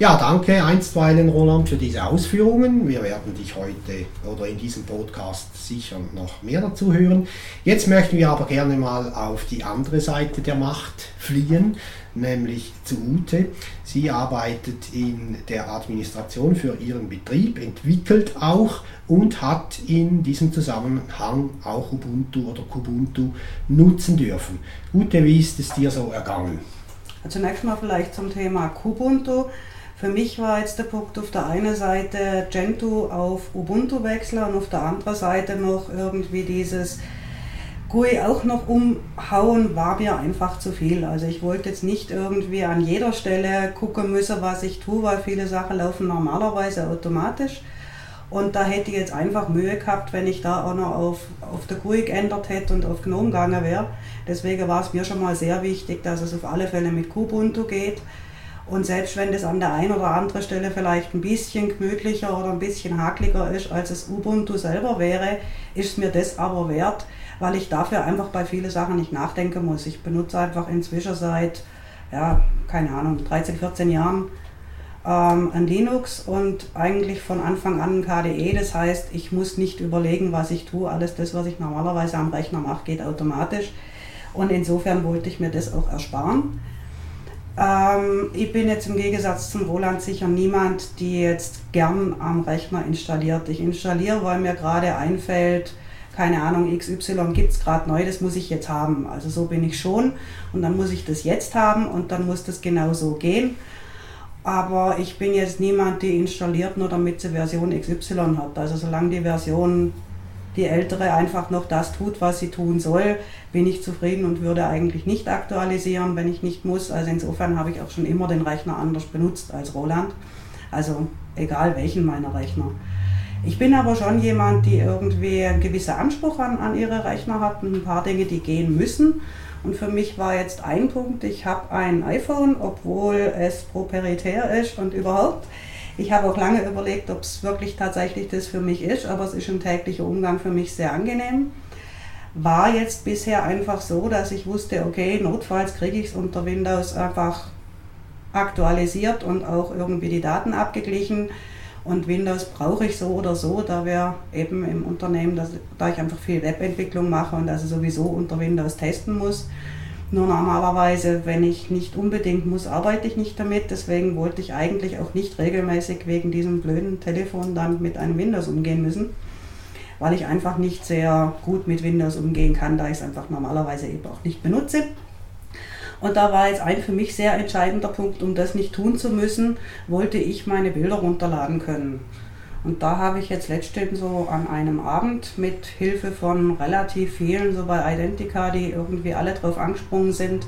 Ja, danke einstweilen, Roland, für diese Ausführungen. Wir werden dich heute oder in diesem Podcast sicher noch mehr dazu hören. Jetzt möchten wir aber gerne mal auf die andere Seite der Macht fliehen, nämlich zu Ute. Sie arbeitet in der Administration für ihren Betrieb, entwickelt auch und hat in diesem Zusammenhang auch Ubuntu oder Kubuntu nutzen dürfen. Ute, wie ist es dir so ergangen? Zunächst mal vielleicht zum Thema Kubuntu. Für mich war jetzt der Punkt auf der einen Seite Gentoo auf Ubuntu wechseln und auf der anderen Seite noch irgendwie dieses GUI auch noch umhauen, war mir einfach zu viel. Also ich wollte jetzt nicht irgendwie an jeder Stelle gucken müssen, was ich tue, weil viele Sachen laufen normalerweise automatisch. Und da hätte ich jetzt einfach Mühe gehabt, wenn ich da auch noch auf, auf der GUI geändert hätte und auf GNOME gegangen wäre. Deswegen war es mir schon mal sehr wichtig, dass es auf alle Fälle mit Kubuntu geht. Und selbst wenn das an der einen oder anderen Stelle vielleicht ein bisschen gemütlicher oder ein bisschen hakliger ist, als es Ubuntu selber wäre, ist mir das aber wert, weil ich dafür einfach bei vielen Sachen nicht nachdenken muss. Ich benutze einfach inzwischen seit, ja, keine Ahnung, 13, 14 Jahren ähm, ein Linux und eigentlich von Anfang an ein KDE. Das heißt, ich muss nicht überlegen, was ich tue. Alles das, was ich normalerweise am Rechner mache, geht automatisch. Und insofern wollte ich mir das auch ersparen. Ähm, ich bin jetzt im Gegensatz zum Roland sicher niemand, die jetzt gern am Rechner installiert. Ich installiere, weil mir gerade einfällt, keine Ahnung, XY gibt es gerade neu, das muss ich jetzt haben. Also so bin ich schon und dann muss ich das jetzt haben und dann muss das genau so gehen. Aber ich bin jetzt niemand, die installiert, nur damit sie Version XY hat. Also solange die Version die ältere einfach noch das tut, was sie tun soll, bin ich zufrieden und würde eigentlich nicht aktualisieren, wenn ich nicht muss. Also insofern habe ich auch schon immer den Rechner anders benutzt als Roland. Also egal welchen meiner Rechner. Ich bin aber schon jemand, die irgendwie einen gewissen Anspruch an, an ihre Rechner hat und ein paar Dinge, die gehen müssen. Und für mich war jetzt ein Punkt, ich habe ein iPhone, obwohl es proprietär ist und überhaupt. Ich habe auch lange überlegt, ob es wirklich tatsächlich das für mich ist, aber es ist ein täglicher Umgang für mich sehr angenehm. War jetzt bisher einfach so, dass ich wusste, okay, notfalls kriege ich es unter Windows einfach aktualisiert und auch irgendwie die Daten abgeglichen. Und Windows brauche ich so oder so, da wir eben im Unternehmen, dass, da ich einfach viel Webentwicklung mache und also sowieso unter Windows testen muss, nur normalerweise, wenn ich nicht unbedingt muss, arbeite ich nicht damit. Deswegen wollte ich eigentlich auch nicht regelmäßig wegen diesem blöden Telefon dann mit einem Windows umgehen müssen, weil ich einfach nicht sehr gut mit Windows umgehen kann, da ich es einfach normalerweise eben auch nicht benutze. Und da war jetzt ein für mich sehr entscheidender Punkt, um das nicht tun zu müssen, wollte ich meine Bilder runterladen können. Und da habe ich jetzt letztens so an einem Abend mit Hilfe von relativ vielen, so bei Identica, die irgendwie alle drauf angesprungen sind,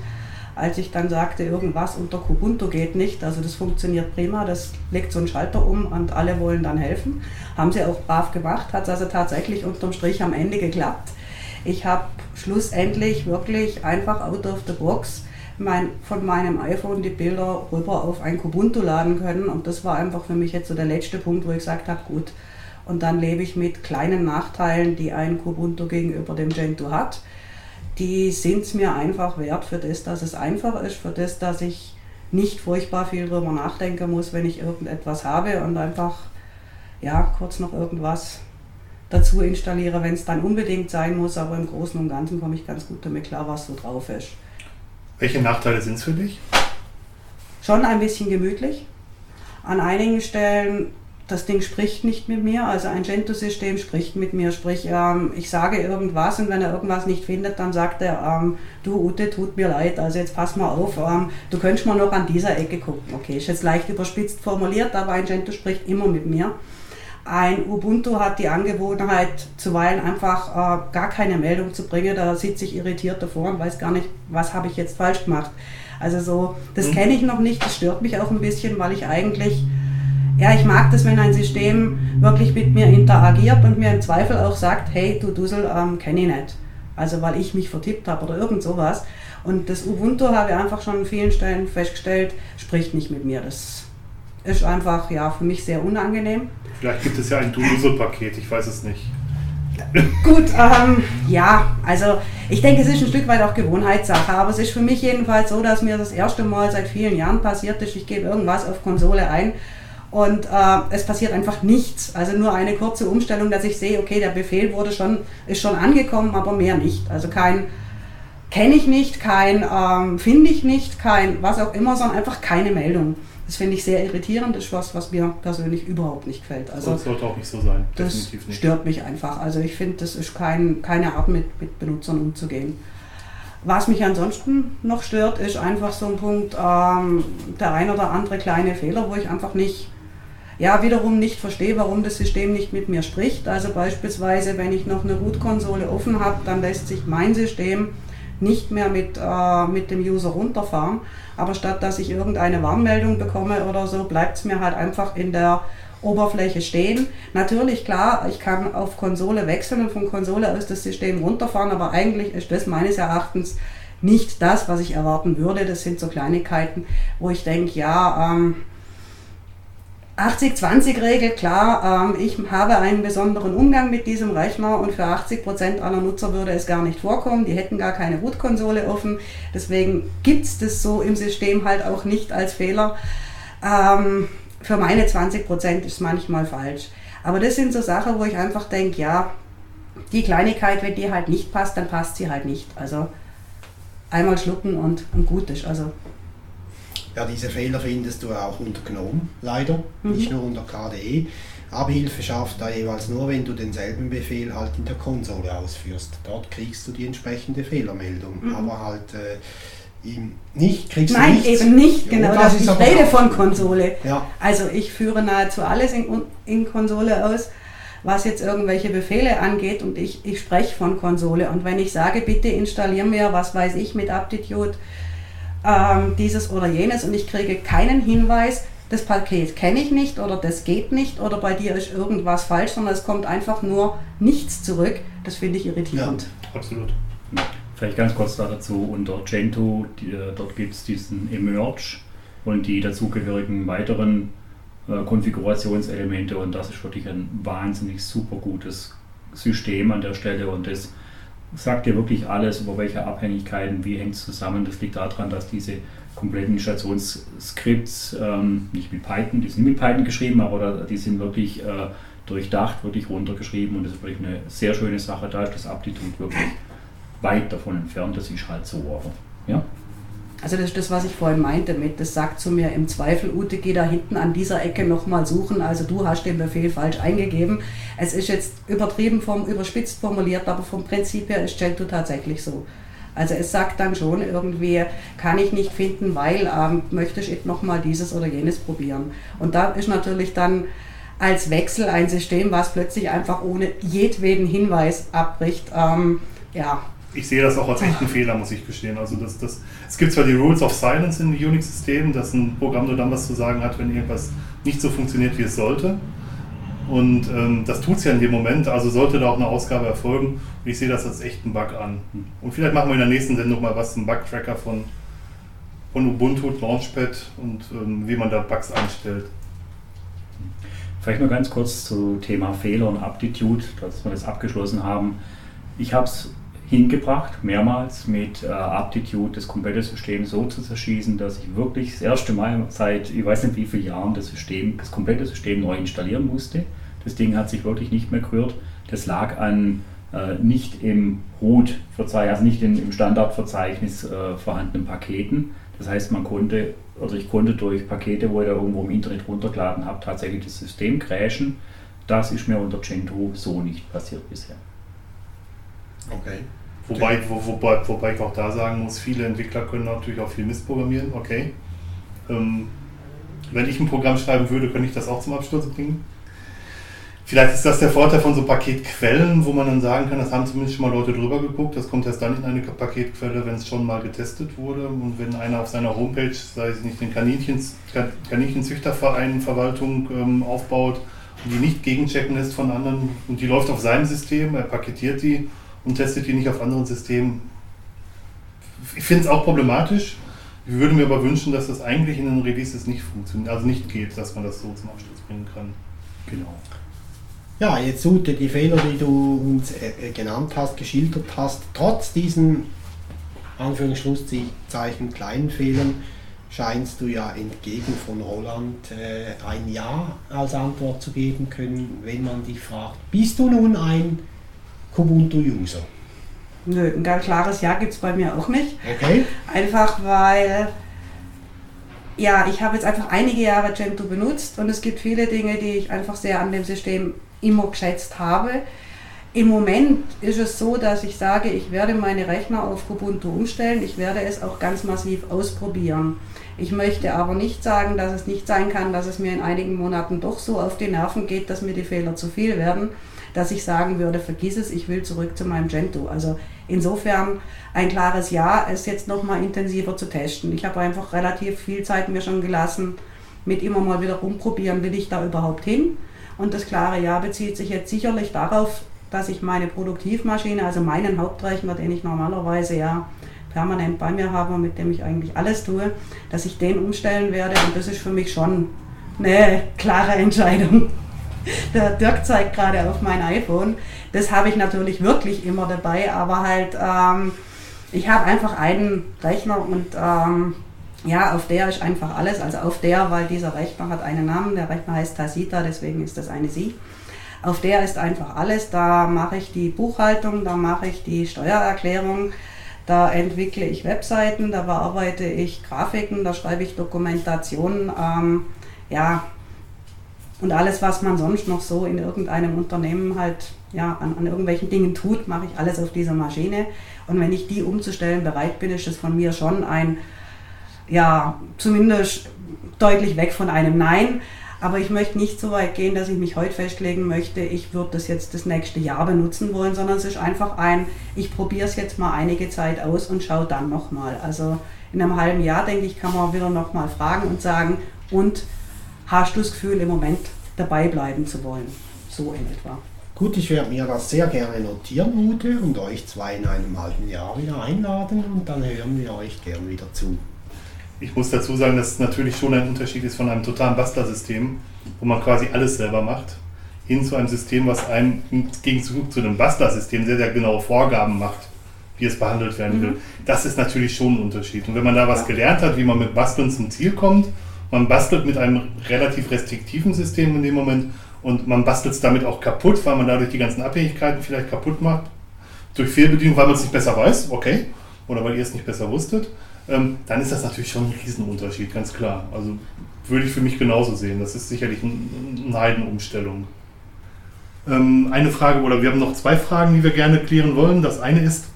als ich dann sagte, irgendwas unter Kubuntu geht nicht, also das funktioniert prima, das legt so einen Schalter um und alle wollen dann helfen. Haben sie auch brav gemacht, hat es also tatsächlich unterm Strich am Ende geklappt. Ich habe schlussendlich wirklich einfach out of the box mein, von meinem iPhone die Bilder rüber auf ein Kubuntu laden können. Und das war einfach für mich jetzt so der letzte Punkt, wo ich gesagt habe, gut, und dann lebe ich mit kleinen Nachteilen, die ein Kubuntu gegenüber dem Gentoo hat. Die sind es mir einfach wert für das, dass es einfach ist, für das, dass ich nicht furchtbar viel darüber nachdenken muss, wenn ich irgendetwas habe und einfach ja, kurz noch irgendwas dazu installiere, wenn es dann unbedingt sein muss. Aber im Großen und Ganzen komme ich ganz gut damit klar, was so drauf ist. Welche Nachteile sind es für dich? Schon ein bisschen gemütlich. An einigen Stellen, das Ding spricht nicht mit mir, also ein Gentoo-System spricht mit mir, sprich, ähm, ich sage irgendwas und wenn er irgendwas nicht findet, dann sagt er, ähm, du Ute, tut mir leid, also jetzt pass mal auf, ähm, du könntest mal noch an dieser Ecke gucken. Okay, ist jetzt leicht überspitzt formuliert, aber ein Gentoo spricht immer mit mir. Ein Ubuntu hat die Angewohnheit, zuweilen einfach äh, gar keine Meldung zu bringen. Da sitze ich irritiert davor und weiß gar nicht, was habe ich jetzt falsch gemacht. Also so, das mhm. kenne ich noch nicht, das stört mich auch ein bisschen, weil ich eigentlich, ja, ich mag das, wenn ein System wirklich mit mir interagiert und mir im Zweifel auch sagt, hey, du Dussel, ähm, kenne ich nicht. Also weil ich mich vertippt habe oder irgend sowas. Und das Ubuntu habe ich einfach schon an vielen Stellen festgestellt, spricht nicht mit mir. Das ist einfach ja für mich sehr unangenehm. Vielleicht gibt es ja ein Duluso-Paket, ich weiß es nicht. Gut, ähm, ja, also ich denke, es ist ein Stück weit auch Gewohnheitssache, aber es ist für mich jedenfalls so, dass mir das erste Mal seit vielen Jahren passiert ist, ich gebe irgendwas auf Konsole ein und äh, es passiert einfach nichts. Also nur eine kurze Umstellung, dass ich sehe, okay, der Befehl wurde schon, ist schon angekommen, aber mehr nicht. Also kein kenne ich nicht, kein ähm, finde ich nicht, kein was auch immer, sondern einfach keine Meldung. Das finde ich sehr irritierend, das ist was, was mir persönlich überhaupt nicht gefällt. Also, das sollte auch nicht so sein. Das stört mich einfach. Also ich finde, das ist kein, keine Art, mit, mit Benutzern umzugehen. Was mich ansonsten noch stört, ist einfach so ein Punkt, ähm, der ein oder andere kleine Fehler, wo ich einfach nicht, ja, wiederum nicht verstehe, warum das System nicht mit mir spricht. Also beispielsweise, wenn ich noch eine Root-Konsole offen habe, dann lässt sich mein System nicht mehr mit, äh, mit dem User runterfahren. Aber statt dass ich irgendeine Warnmeldung bekomme oder so, bleibt es mir halt einfach in der Oberfläche stehen. Natürlich, klar, ich kann auf Konsole wechseln und von Konsole aus das System runterfahren, aber eigentlich ist das meines Erachtens nicht das, was ich erwarten würde. Das sind so Kleinigkeiten, wo ich denke, ja, ähm, 80-20-Regel, klar, ähm, ich habe einen besonderen Umgang mit diesem Rechner und für 80% aller Nutzer würde es gar nicht vorkommen. Die hätten gar keine Root-Konsole offen. Deswegen gibt es das so im System halt auch nicht als Fehler. Ähm, für meine 20% ist es manchmal falsch. Aber das sind so Sachen, wo ich einfach denke, ja, die Kleinigkeit, wenn die halt nicht passt, dann passt sie halt nicht. Also einmal schlucken und, und gut ist. Also Ja, diese Fehler findest du auch unter GNOME, leider, Mhm. nicht nur unter KDE. Abhilfe schafft da jeweils nur, wenn du denselben Befehl halt in der Konsole ausführst. Dort kriegst du die entsprechende Fehlermeldung, Mhm. aber halt äh, nicht kriegst du Nein, nichts. eben nicht, genau. das ist ich rede von Konsole. Ja, Also ich führe nahezu alles in, in Konsole aus, was jetzt irgendwelche Befehle angeht und ich, ich spreche von Konsole. Und wenn ich sage, bitte installier mir, was weiß ich, mit Aptitude ähm, dieses oder jenes und ich kriege keinen Hinweis, das Paket kenne ich nicht oder das geht nicht oder bei dir ist irgendwas falsch, sondern es kommt einfach nur nichts zurück, das finde ich irritierend. Absolut. Vielleicht ganz kurz da dazu, unter Gentoo, die, äh, dort gibt es diesen Emerge und die dazugehörigen weiteren äh, Konfigurationselemente und das ist wirklich ein wahnsinnig super gutes System an der Stelle und das sagt dir wirklich alles über welche Abhängigkeiten, wie hängt es zusammen. Das liegt daran, dass diese kompletten Installationsskripts ähm, nicht mit Python, die sind mit Python geschrieben, aber die sind wirklich äh, durchdacht, wirklich runtergeschrieben und das ist wirklich eine sehr schöne Sache. Da ist das Aptitude wirklich weit davon entfernt, das ist halt so. Aber, ja. Also das ist das, was ich vorhin meinte mit, das sagt zu mir im Zweifel, Ute, geh da hinten an dieser Ecke nochmal suchen. Also du hast den Befehl falsch eingegeben. Es ist jetzt übertrieben, vom, überspitzt formuliert, aber vom Prinzip her ist Gentoo tatsächlich so. Also es sagt dann schon irgendwie, kann ich nicht finden, weil ähm, möchte ich nochmal dieses oder jenes probieren. Und da ist natürlich dann als Wechsel ein System, was plötzlich einfach ohne jedweden Hinweis abbricht. Ähm, ja, Ich sehe das auch als echten Fehler, muss ich gestehen. Also das, das, es gibt zwar die Rules of Silence in Unix-Systemen, dass ein Programm nur dann was zu sagen hat, wenn irgendwas nicht so funktioniert, wie es sollte. Und ähm, das tut es ja in dem Moment, also sollte da auch eine Ausgabe erfolgen. Und ich sehe das als echten Bug an. Und vielleicht machen wir in der nächsten Sendung mal was zum Bug-Tracker von, von Ubuntu, Launchpad und ähm, wie man da Bugs einstellt. Vielleicht nur ganz kurz zu Thema Fehler und Aptitude, dass wir das abgeschlossen haben. Ich habe es hingebracht, mehrmals mit äh, Aptitude das komplette System so zu zerschießen, dass ich wirklich das erste Mal seit ich weiß nicht wie vielen Jahren das System, das komplette System neu installieren musste. Das Ding hat sich wirklich nicht mehr gerührt. Das lag an äh, nicht im Root-Verzeichnis, also nicht in, im Standardverzeichnis äh, vorhandenen Paketen. Das heißt, man konnte, also ich konnte durch Pakete, wo ich da irgendwo im Internet runtergeladen habe, tatsächlich das System crashen. Das ist mir unter Gentoo so nicht passiert bisher. okay. Wobei, wo, wobei, wobei ich auch da sagen muss, viele Entwickler können natürlich auch viel Mist programmieren, okay. Ähm, wenn ich ein Programm schreiben würde, könnte ich das auch zum Absturz bringen. Vielleicht ist das der Vorteil von so Paketquellen, wo man dann sagen kann, das haben zumindest schon mal Leute drüber geguckt. Das kommt erst dann in eine Paketquelle, wenn es schon mal getestet wurde. Und wenn einer auf seiner Homepage, sei es nicht den Kaninchen, Kaninchenzüchterverein Verwaltung ähm, aufbaut und die nicht gegenchecken lässt von anderen und die läuft auf seinem System, er paketiert die und testet die nicht auf anderen Systemen. Ich finde es auch problematisch. Ich würde mir aber wünschen, dass das eigentlich in den Releases nicht funktioniert, also nicht geht, dass man das so zum Absturz bringen kann. Genau. Ja, jetzt Ute, die Fehler, die du uns äh, äh, genannt hast, geschildert hast, trotz diesen Anführungsschlusszeichen kleinen Fehlern, scheinst du ja entgegen von Roland äh, ein Ja als Antwort zu geben können, wenn man dich fragt, bist du nun ein Kubuntu-User? nö, ein ganz klares Ja gibt es bei mir auch nicht. Okay? Einfach weil, ja, ich habe jetzt einfach einige Jahre Gentoo benutzt und es gibt viele Dinge, die ich einfach sehr an dem System immer geschätzt habe. Im Moment ist es so, dass ich sage, ich werde meine Rechner auf Ubuntu umstellen. Ich werde es auch ganz massiv ausprobieren. Ich möchte aber nicht sagen, dass es nicht sein kann, dass es mir in einigen Monaten doch so auf die Nerven geht, dass mir die Fehler zu viel werden, dass ich sagen würde, vergiss es, ich will zurück zu meinem Gentoo. Also insofern ein klares Ja, es jetzt nochmal intensiver zu testen. Ich habe einfach relativ viel Zeit mir schon gelassen, mit immer mal wieder rumprobieren, will ich da überhaupt hin? Und das klare Ja bezieht sich jetzt sicherlich darauf, dass ich meine Produktivmaschine, also meinen Hauptrechner, den ich normalerweise ja permanent bei mir habe, mit dem ich eigentlich alles tue, dass ich den umstellen werde. Und das ist für mich schon eine klare Entscheidung. Der Dirk zeigt gerade auf mein iPhone. Das habe ich natürlich wirklich immer dabei, aber halt, ähm, ich habe einfach einen Rechner und ähm, ja, auf der ist einfach alles. Also auf der, weil dieser Rechner hat einen Namen, der Rechner heißt Tasita, deswegen ist das eine Sie. Auf der ist einfach alles. Da mache ich die Buchhaltung, da mache ich die Steuererklärung, Da entwickle ich Webseiten, da bearbeite ich Grafiken, da schreibe ich Dokumentationen, ähm, ja, und alles, was man sonst noch so in irgendeinem Unternehmen halt ja, an, an irgendwelchen Dingen tut, mache ich alles auf dieser Maschine. Und wenn ich die umzustellen bereit bin, ist das von mir schon ein, ja, zumindest deutlich weg von einem Nein. Aber ich möchte nicht so weit gehen, dass ich mich heute festlegen möchte, ich würde das jetzt das nächste Jahr benutzen wollen, sondern es ist einfach ein, ich probiere es jetzt mal einige Zeit aus und schaue dann nochmal. Also in einem halben Jahr, denke ich, kann man wieder nochmal fragen und sagen, und hast du das Gefühl, im Moment dabei bleiben zu wollen? So in etwa. Gut, ich werde mir das sehr gerne notieren, Ute, und euch zwei in einem halben Jahr wieder einladen und dann hören wir euch gern wieder zu. Ich muss dazu sagen, dass es natürlich schon ein Unterschied ist von einem totalen Bastler-System, wo man quasi alles selber macht, hin zu einem System, was einem im Gegenzug zu einem Bastler-System sehr, sehr genaue Vorgaben macht, wie es behandelt werden will. Das ist natürlich schon ein Unterschied. Und wenn man da was gelernt hat, wie man mit Basteln zum Ziel kommt, man bastelt mit einem relativ restriktiven System in dem Moment und man bastelt es damit auch kaputt, weil man dadurch die ganzen Abhängigkeiten vielleicht kaputt macht. Durch Fehlbedienung, weil man es nicht besser weiß, okay, oder weil ihr es nicht besser wusstet, ähm, dann ist das natürlich schon ein Riesenunterschied, ganz klar. Also würde ich für mich genauso sehen. Das ist sicherlich ein- eine Heidenumstellung. Ähm, eine Frage, oder wir haben noch zwei Fragen, die wir gerne klären wollen. Das eine ist,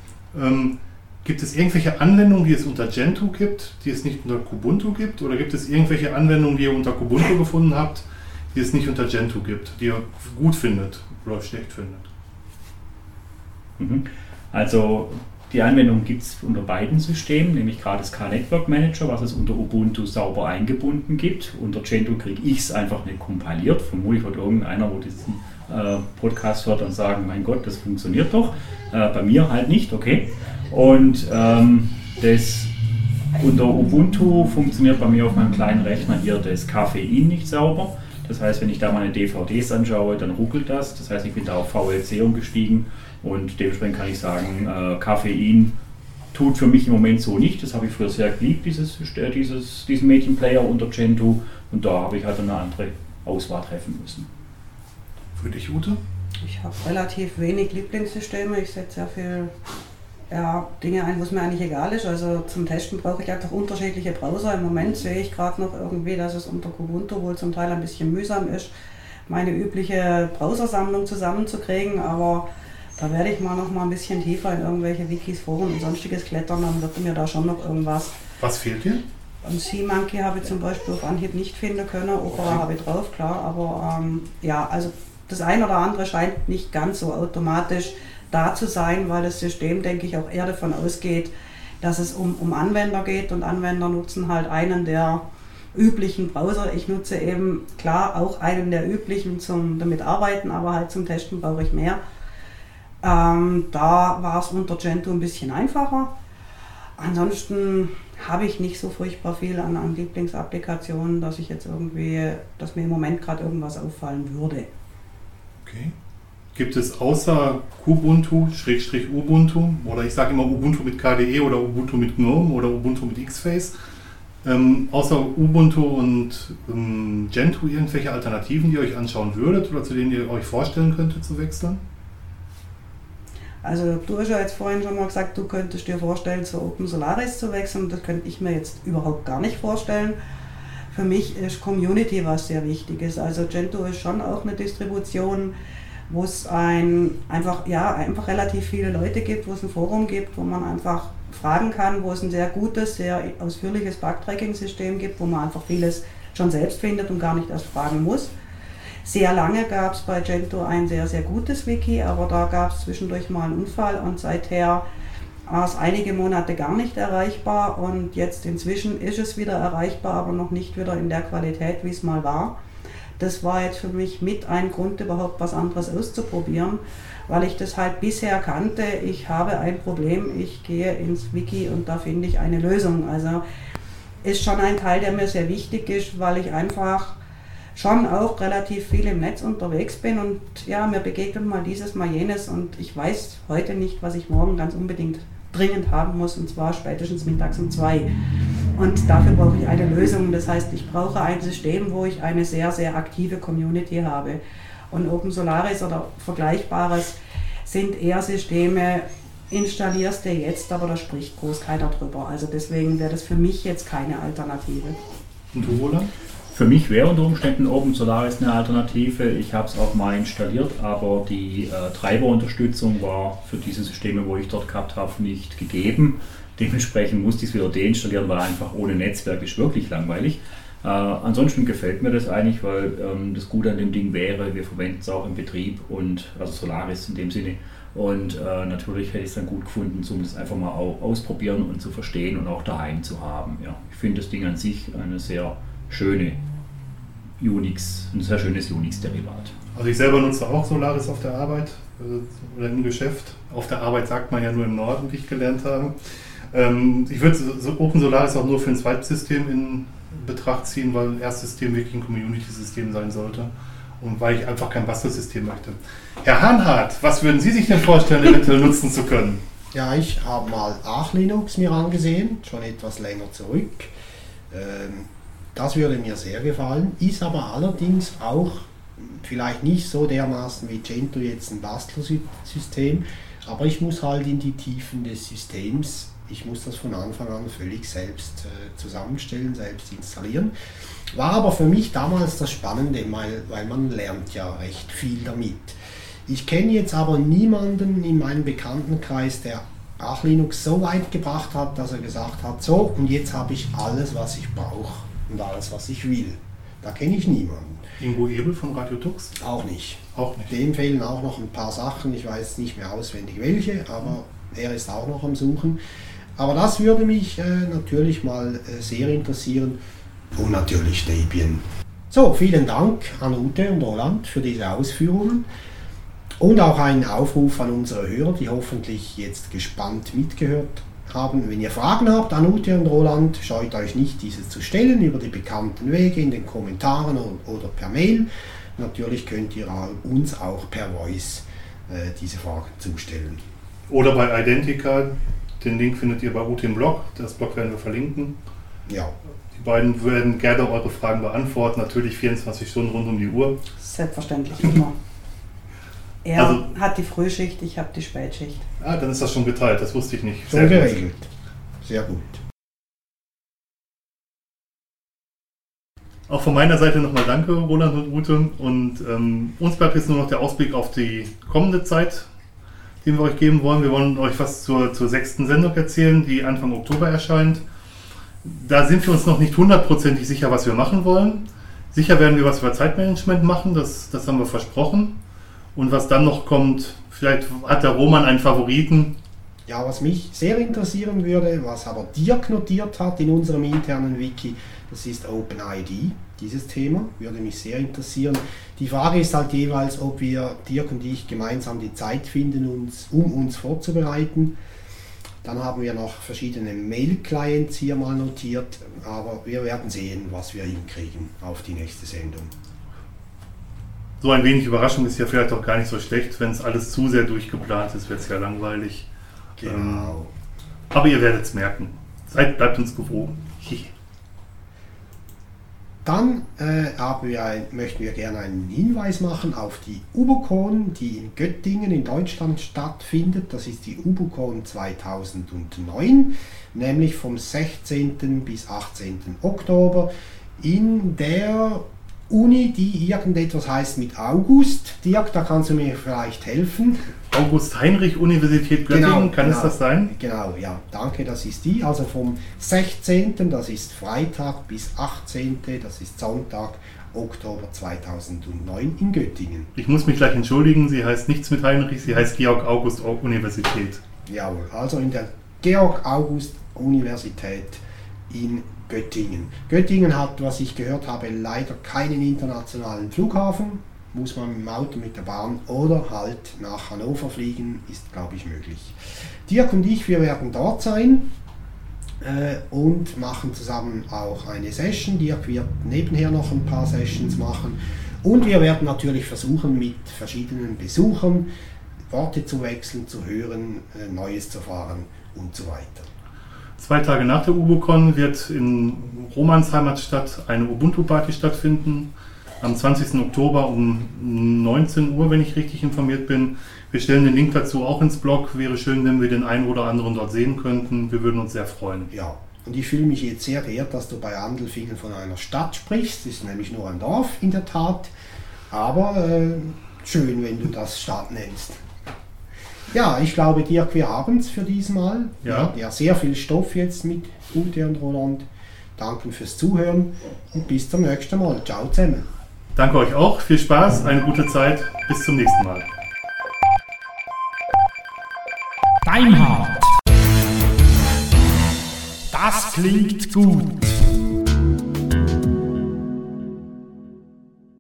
ähm, gibt es irgendwelche Anwendungen, die es unter Gentoo gibt, die es nicht unter Kubuntu gibt? Oder gibt es irgendwelche Anwendungen, die ihr unter Kubuntu gefunden habt, die es nicht unter Gentoo gibt, die ihr gut findet oder schlecht findet? Mhm. Also die Anwendung gibt es unter beiden Systemen, nämlich gerade das K-Network Manager, was es unter Ubuntu sauber eingebunden gibt. Unter Gentoo kriege ich es einfach nicht kompiliert. Vermutlich wird irgendeiner, wo diesen äh, Podcast hört, dann sagen, mein Gott, das funktioniert doch. Äh, bei mir halt nicht, okay. Und ähm, das unter Ubuntu funktioniert bei mir auf meinem kleinen Rechner hier das Koffein nicht sauber. Das heißt, wenn ich da meine DVDs anschaue, dann ruckelt das. Das heißt, ich bin da auf VLC umgestiegen und dementsprechend kann ich sagen, äh, Koffein tut für mich im Moment so nicht. Das habe ich früher sehr geliebt, dieses, äh, dieses, diesen Medienplayer unter Gentoo. Und da habe ich halt eine andere Auswahl treffen müssen. Für dich, Ute? Ich habe relativ wenig Lieblingssysteme. Ich setze sehr viel ja, Dinge ein, wo es mir eigentlich egal ist. Also zum Testen brauche ich einfach unterschiedliche Browser. Im Moment sehe ich gerade noch irgendwie, dass es unter Kubuntu wohl zum Teil ein bisschen mühsam ist, meine übliche Browsersammlung zusammenzukriegen. Aber da werde ich mal noch mal ein bisschen tiefer in irgendwelche Wikis, Foren und sonstiges klettern. Dann wird mir da schon noch irgendwas Was fehlt dir? Ein Sea-Monkey habe ich zum Beispiel auf Anhieb nicht finden können, Opera Okay. habe ich drauf, klar, aber ähm, ja, also das eine oder andere scheint nicht ganz so automatisch da zu sein, weil das System, denke ich, auch eher davon ausgeht, dass es um, um Anwender geht und Anwender nutzen halt einen der üblichen Browser. Ich nutze eben klar auch einen der üblichen zum damit arbeiten, aber halt zum Testen brauche ich mehr. Ähm, da war es unter Gentoo ein bisschen einfacher. Ansonsten habe ich nicht so furchtbar viel an, an Lieblingsapplikationen, dass ich jetzt irgendwie, dass mir im Moment gerade irgendwas auffallen würde. Okay. Gibt es außer Kubuntu, Schrägstrich Ubuntu, oder ich sage immer Ubuntu mit KDE oder Ubuntu mit GNOME oder Ubuntu mit Xface, ähm, außer Ubuntu und ähm, Gentoo irgendwelche Alternativen, die ihr euch anschauen würdet oder zu denen ihr euch vorstellen könntet zu wechseln? Also du hast ja jetzt vorhin schon mal gesagt, du könntest dir vorstellen, zu Open Solaris zu wechseln. Das könnte ich mir jetzt überhaupt gar nicht vorstellen. Für mich ist Community was sehr wichtig ist. Also Gentoo ist schon auch eine Distribution, wo es ein, einfach, ja, einfach relativ viele Leute gibt, wo es ein Forum gibt, wo man einfach fragen kann, wo es ein sehr gutes, sehr ausführliches Bug-Tracking-System gibt, wo man einfach vieles schon selbst findet und gar nicht erst fragen muss. Sehr lange gab es bei Gentoo ein sehr, sehr gutes Wiki, aber da gab es zwischendurch mal einen Unfall und seither war es einige Monate gar nicht erreichbar und jetzt inzwischen ist es wieder erreichbar, aber noch nicht wieder in der Qualität, wie es mal war. Das war jetzt für mich mit ein Grund, überhaupt was anderes auszuprobieren, weil ich das halt bisher kannte. Ich habe ein Problem, ich gehe ins Wiki und da finde ich eine Lösung. Also ist schon ein Teil, der mir sehr wichtig ist, weil ich einfach schon auch relativ viel im Netz unterwegs bin und ja, mir begegnet mal dieses, mal jenes und ich weiß heute nicht, was ich morgen ganz unbedingt dringend haben muss und zwar spätestens mittags um zwei. Und dafür brauche ich eine Lösung. Das heißt, ich brauche ein System, wo ich eine sehr, sehr aktive Community habe. Und Open Solaris oder Vergleichbares sind eher Systeme, installierst dir jetzt, aber da spricht groß keiner drüber. Also deswegen wäre das für mich jetzt keine Alternative. Und du, Roland? Für mich wäre unter Umständen Open Solaris eine Alternative. Ich habe es auch mal installiert, aber die äh, Treiberunterstützung war für diese Systeme, wo ich dort gehabt habe, nicht gegeben. Dementsprechend musste ich es wieder deinstallieren, weil einfach ohne Netzwerk ist wirklich langweilig. Äh, ansonsten gefällt mir das eigentlich, weil ähm, das Gute an dem Ding wäre, wir verwenden es auch im Betrieb und also Solaris in dem Sinne. Und äh, natürlich hätte ich es dann gut gefunden, um das einfach mal au ausprobieren und zu verstehen und auch daheim zu haben. Ja, ich finde das Ding an sich eine sehr schöne Unix, ein sehr schönes Unix-Derivat. Also ich selber nutze auch Solaris auf der Arbeit äh, oder im Geschäft. Auf der Arbeit sagt man ja nur im Norden, wie ich gelernt habe. Ähm, ich würde Open Solaris auch nur für ein Zweitsystem in Betracht ziehen, weil ein Erstsystem wirklich ein Community-System sein sollte und weil ich einfach kein Bastelsystem möchte. Herr Hanhardt, was würden Sie sich denn vorstellen, eventuell nutzen zu können? Ja, ich habe mal Arch Linux mir angesehen, schon etwas länger zurück. Ähm, das würde mir sehr gefallen, ist aber allerdings auch vielleicht nicht so dermaßen wie Gentoo jetzt ein Bastelsystem, aber ich muss halt in die Tiefen des Systems, ich muss das von Anfang an völlig selbst äh, zusammenstellen, selbst installieren. War aber für mich damals das Spannende, weil, weil man lernt ja recht viel damit. Ich kenne jetzt aber niemanden in meinem Bekanntenkreis, der Arch Linux so weit gebracht hat, dass er gesagt hat, so und jetzt habe ich alles, was ich brauche und alles, was ich will. Da kenne ich niemanden. Ingo Ebel von Radio Tux? Auch nicht. Auch nicht. Dem fehlen auch noch ein paar Sachen. Ich weiß nicht mehr auswendig welche, aber er ist auch noch am Suchen. Aber das würde mich äh, natürlich mal äh, sehr interessieren. Und natürlich Debian. So, vielen Dank an Ute und Roland für diese Ausführungen. Und auch einen Aufruf an unsere Hörer, die hoffentlich jetzt gespannt mitgehört haben. Wenn ihr Fragen habt an Ute und Roland, scheut euch nicht, diese zu stellen über die bekannten Wege in den Kommentaren oder per Mail. Natürlich könnt ihr uns auch per Voice äh, diese Fragen zustellen. Oder bei Identica, den Link findet ihr bei Ute im Blog, das Blog werden wir verlinken. Ja. Die beiden werden gerne eure Fragen beantworten, natürlich 24 Stunden rund um die Uhr. Selbstverständlich immer. Er Also- hat die Frühschicht, ich habe die Spätschicht. Ah, dann ist das schon geteilt, das wusste ich nicht. Sehr gut. geregelt. Sehr gut. Auch von meiner Seite nochmal danke, Roland und Ute. Und ähm, uns bleibt jetzt nur noch der Ausblick auf die kommende Zeit, den wir euch geben wollen. Wir wollen euch was zur, zur sechsten Sendung erzählen, die Anfang Oktober erscheint. Da sind wir uns noch nicht hundertprozentig sicher, was wir machen wollen. Sicher werden wir was über Zeitmanagement machen, das, das haben wir versprochen. Und was dann noch kommt, vielleicht hat der Roman einen Favoriten. Ja, was mich sehr interessieren würde, was aber Dirk notiert hat in unserem internen Wiki, das ist OpenID. Dieses Thema würde mich sehr interessieren. Die Frage ist halt jeweils, ob wir, Dirk und ich, gemeinsam die Zeit finden, uns, um uns vorzubereiten. Dann haben wir noch verschiedene Mail-Clients hier mal notiert, aber wir werden sehen, was wir hinkriegen auf die nächste Sendung. So ein wenig Überraschung ist ja vielleicht auch gar nicht so schlecht. Wenn es alles zu sehr durchgeplant ist, wird es ja langweilig. Genau. Aber ihr werdet es merken. Seid, bleibt uns gewogen. Dann äh, wir ein, möchten wir gerne einen Hinweis machen auf die UBOCon, die in Göttingen in Deutschland stattfindet. Das ist die UBOCon 2009, nämlich vom 16. bis 18. Oktober in der Uni, die irgendetwas heißt mit August. Dirk, da kannst du mir vielleicht helfen. August-Heinrich-Universität Göttingen, kann es das sein? Genau, ja, danke, das ist die. Also vom 16., das ist Freitag, bis 18., das ist Sonntag, Oktober 2009 in Göttingen. Ich muss mich gleich entschuldigen, sie heißt nichts mit Heinrich, sie heißt Georg-August-Universität. Jawohl, also in der Georg-August-Universität in Göttingen. Göttingen hat, was ich gehört habe, leider keinen internationalen Flughafen. Muss man mit dem Auto, mit der Bahn oder halt nach Hannover fliegen, ist glaube ich möglich. Dirk und ich, wir werden dort sein äh, und machen zusammen auch eine Session. Dirk wird nebenher noch ein paar Sessions machen. Und wir werden natürlich versuchen, mit verschiedenen Besuchern Worte zu wechseln, zu hören, äh, Neues zu erfahren und so weiter. Zwei Tage nach der UBOCon wird in Romans Heimatstadt eine Ubuntu-Party stattfinden. am 20. Oktober um 19 Uhr, wenn ich richtig informiert bin. Wir stellen den Link dazu auch ins Blog. Wäre schön, wenn wir den einen oder anderen dort sehen könnten. Wir würden uns sehr freuen. Ja, und ich fühle mich jetzt sehr geehrt, dass du bei Andelfingen von einer Stadt sprichst. Das ist nämlich nur ein Dorf in der Tat. Aber äh, schön, wenn du das Stadt nennst. Ja, ich glaube, Dirk, wir haben es für diesmal. Ja. Wir hatten ja sehr viel Stoff jetzt mit Ute und Roland. Danke fürs Zuhören und bis zum nächsten Mal. Ciao zusammen. Danke euch auch. Viel Spaß, eine gute Zeit. Bis zum nächsten Mal. Deinhard. Das klingt gut.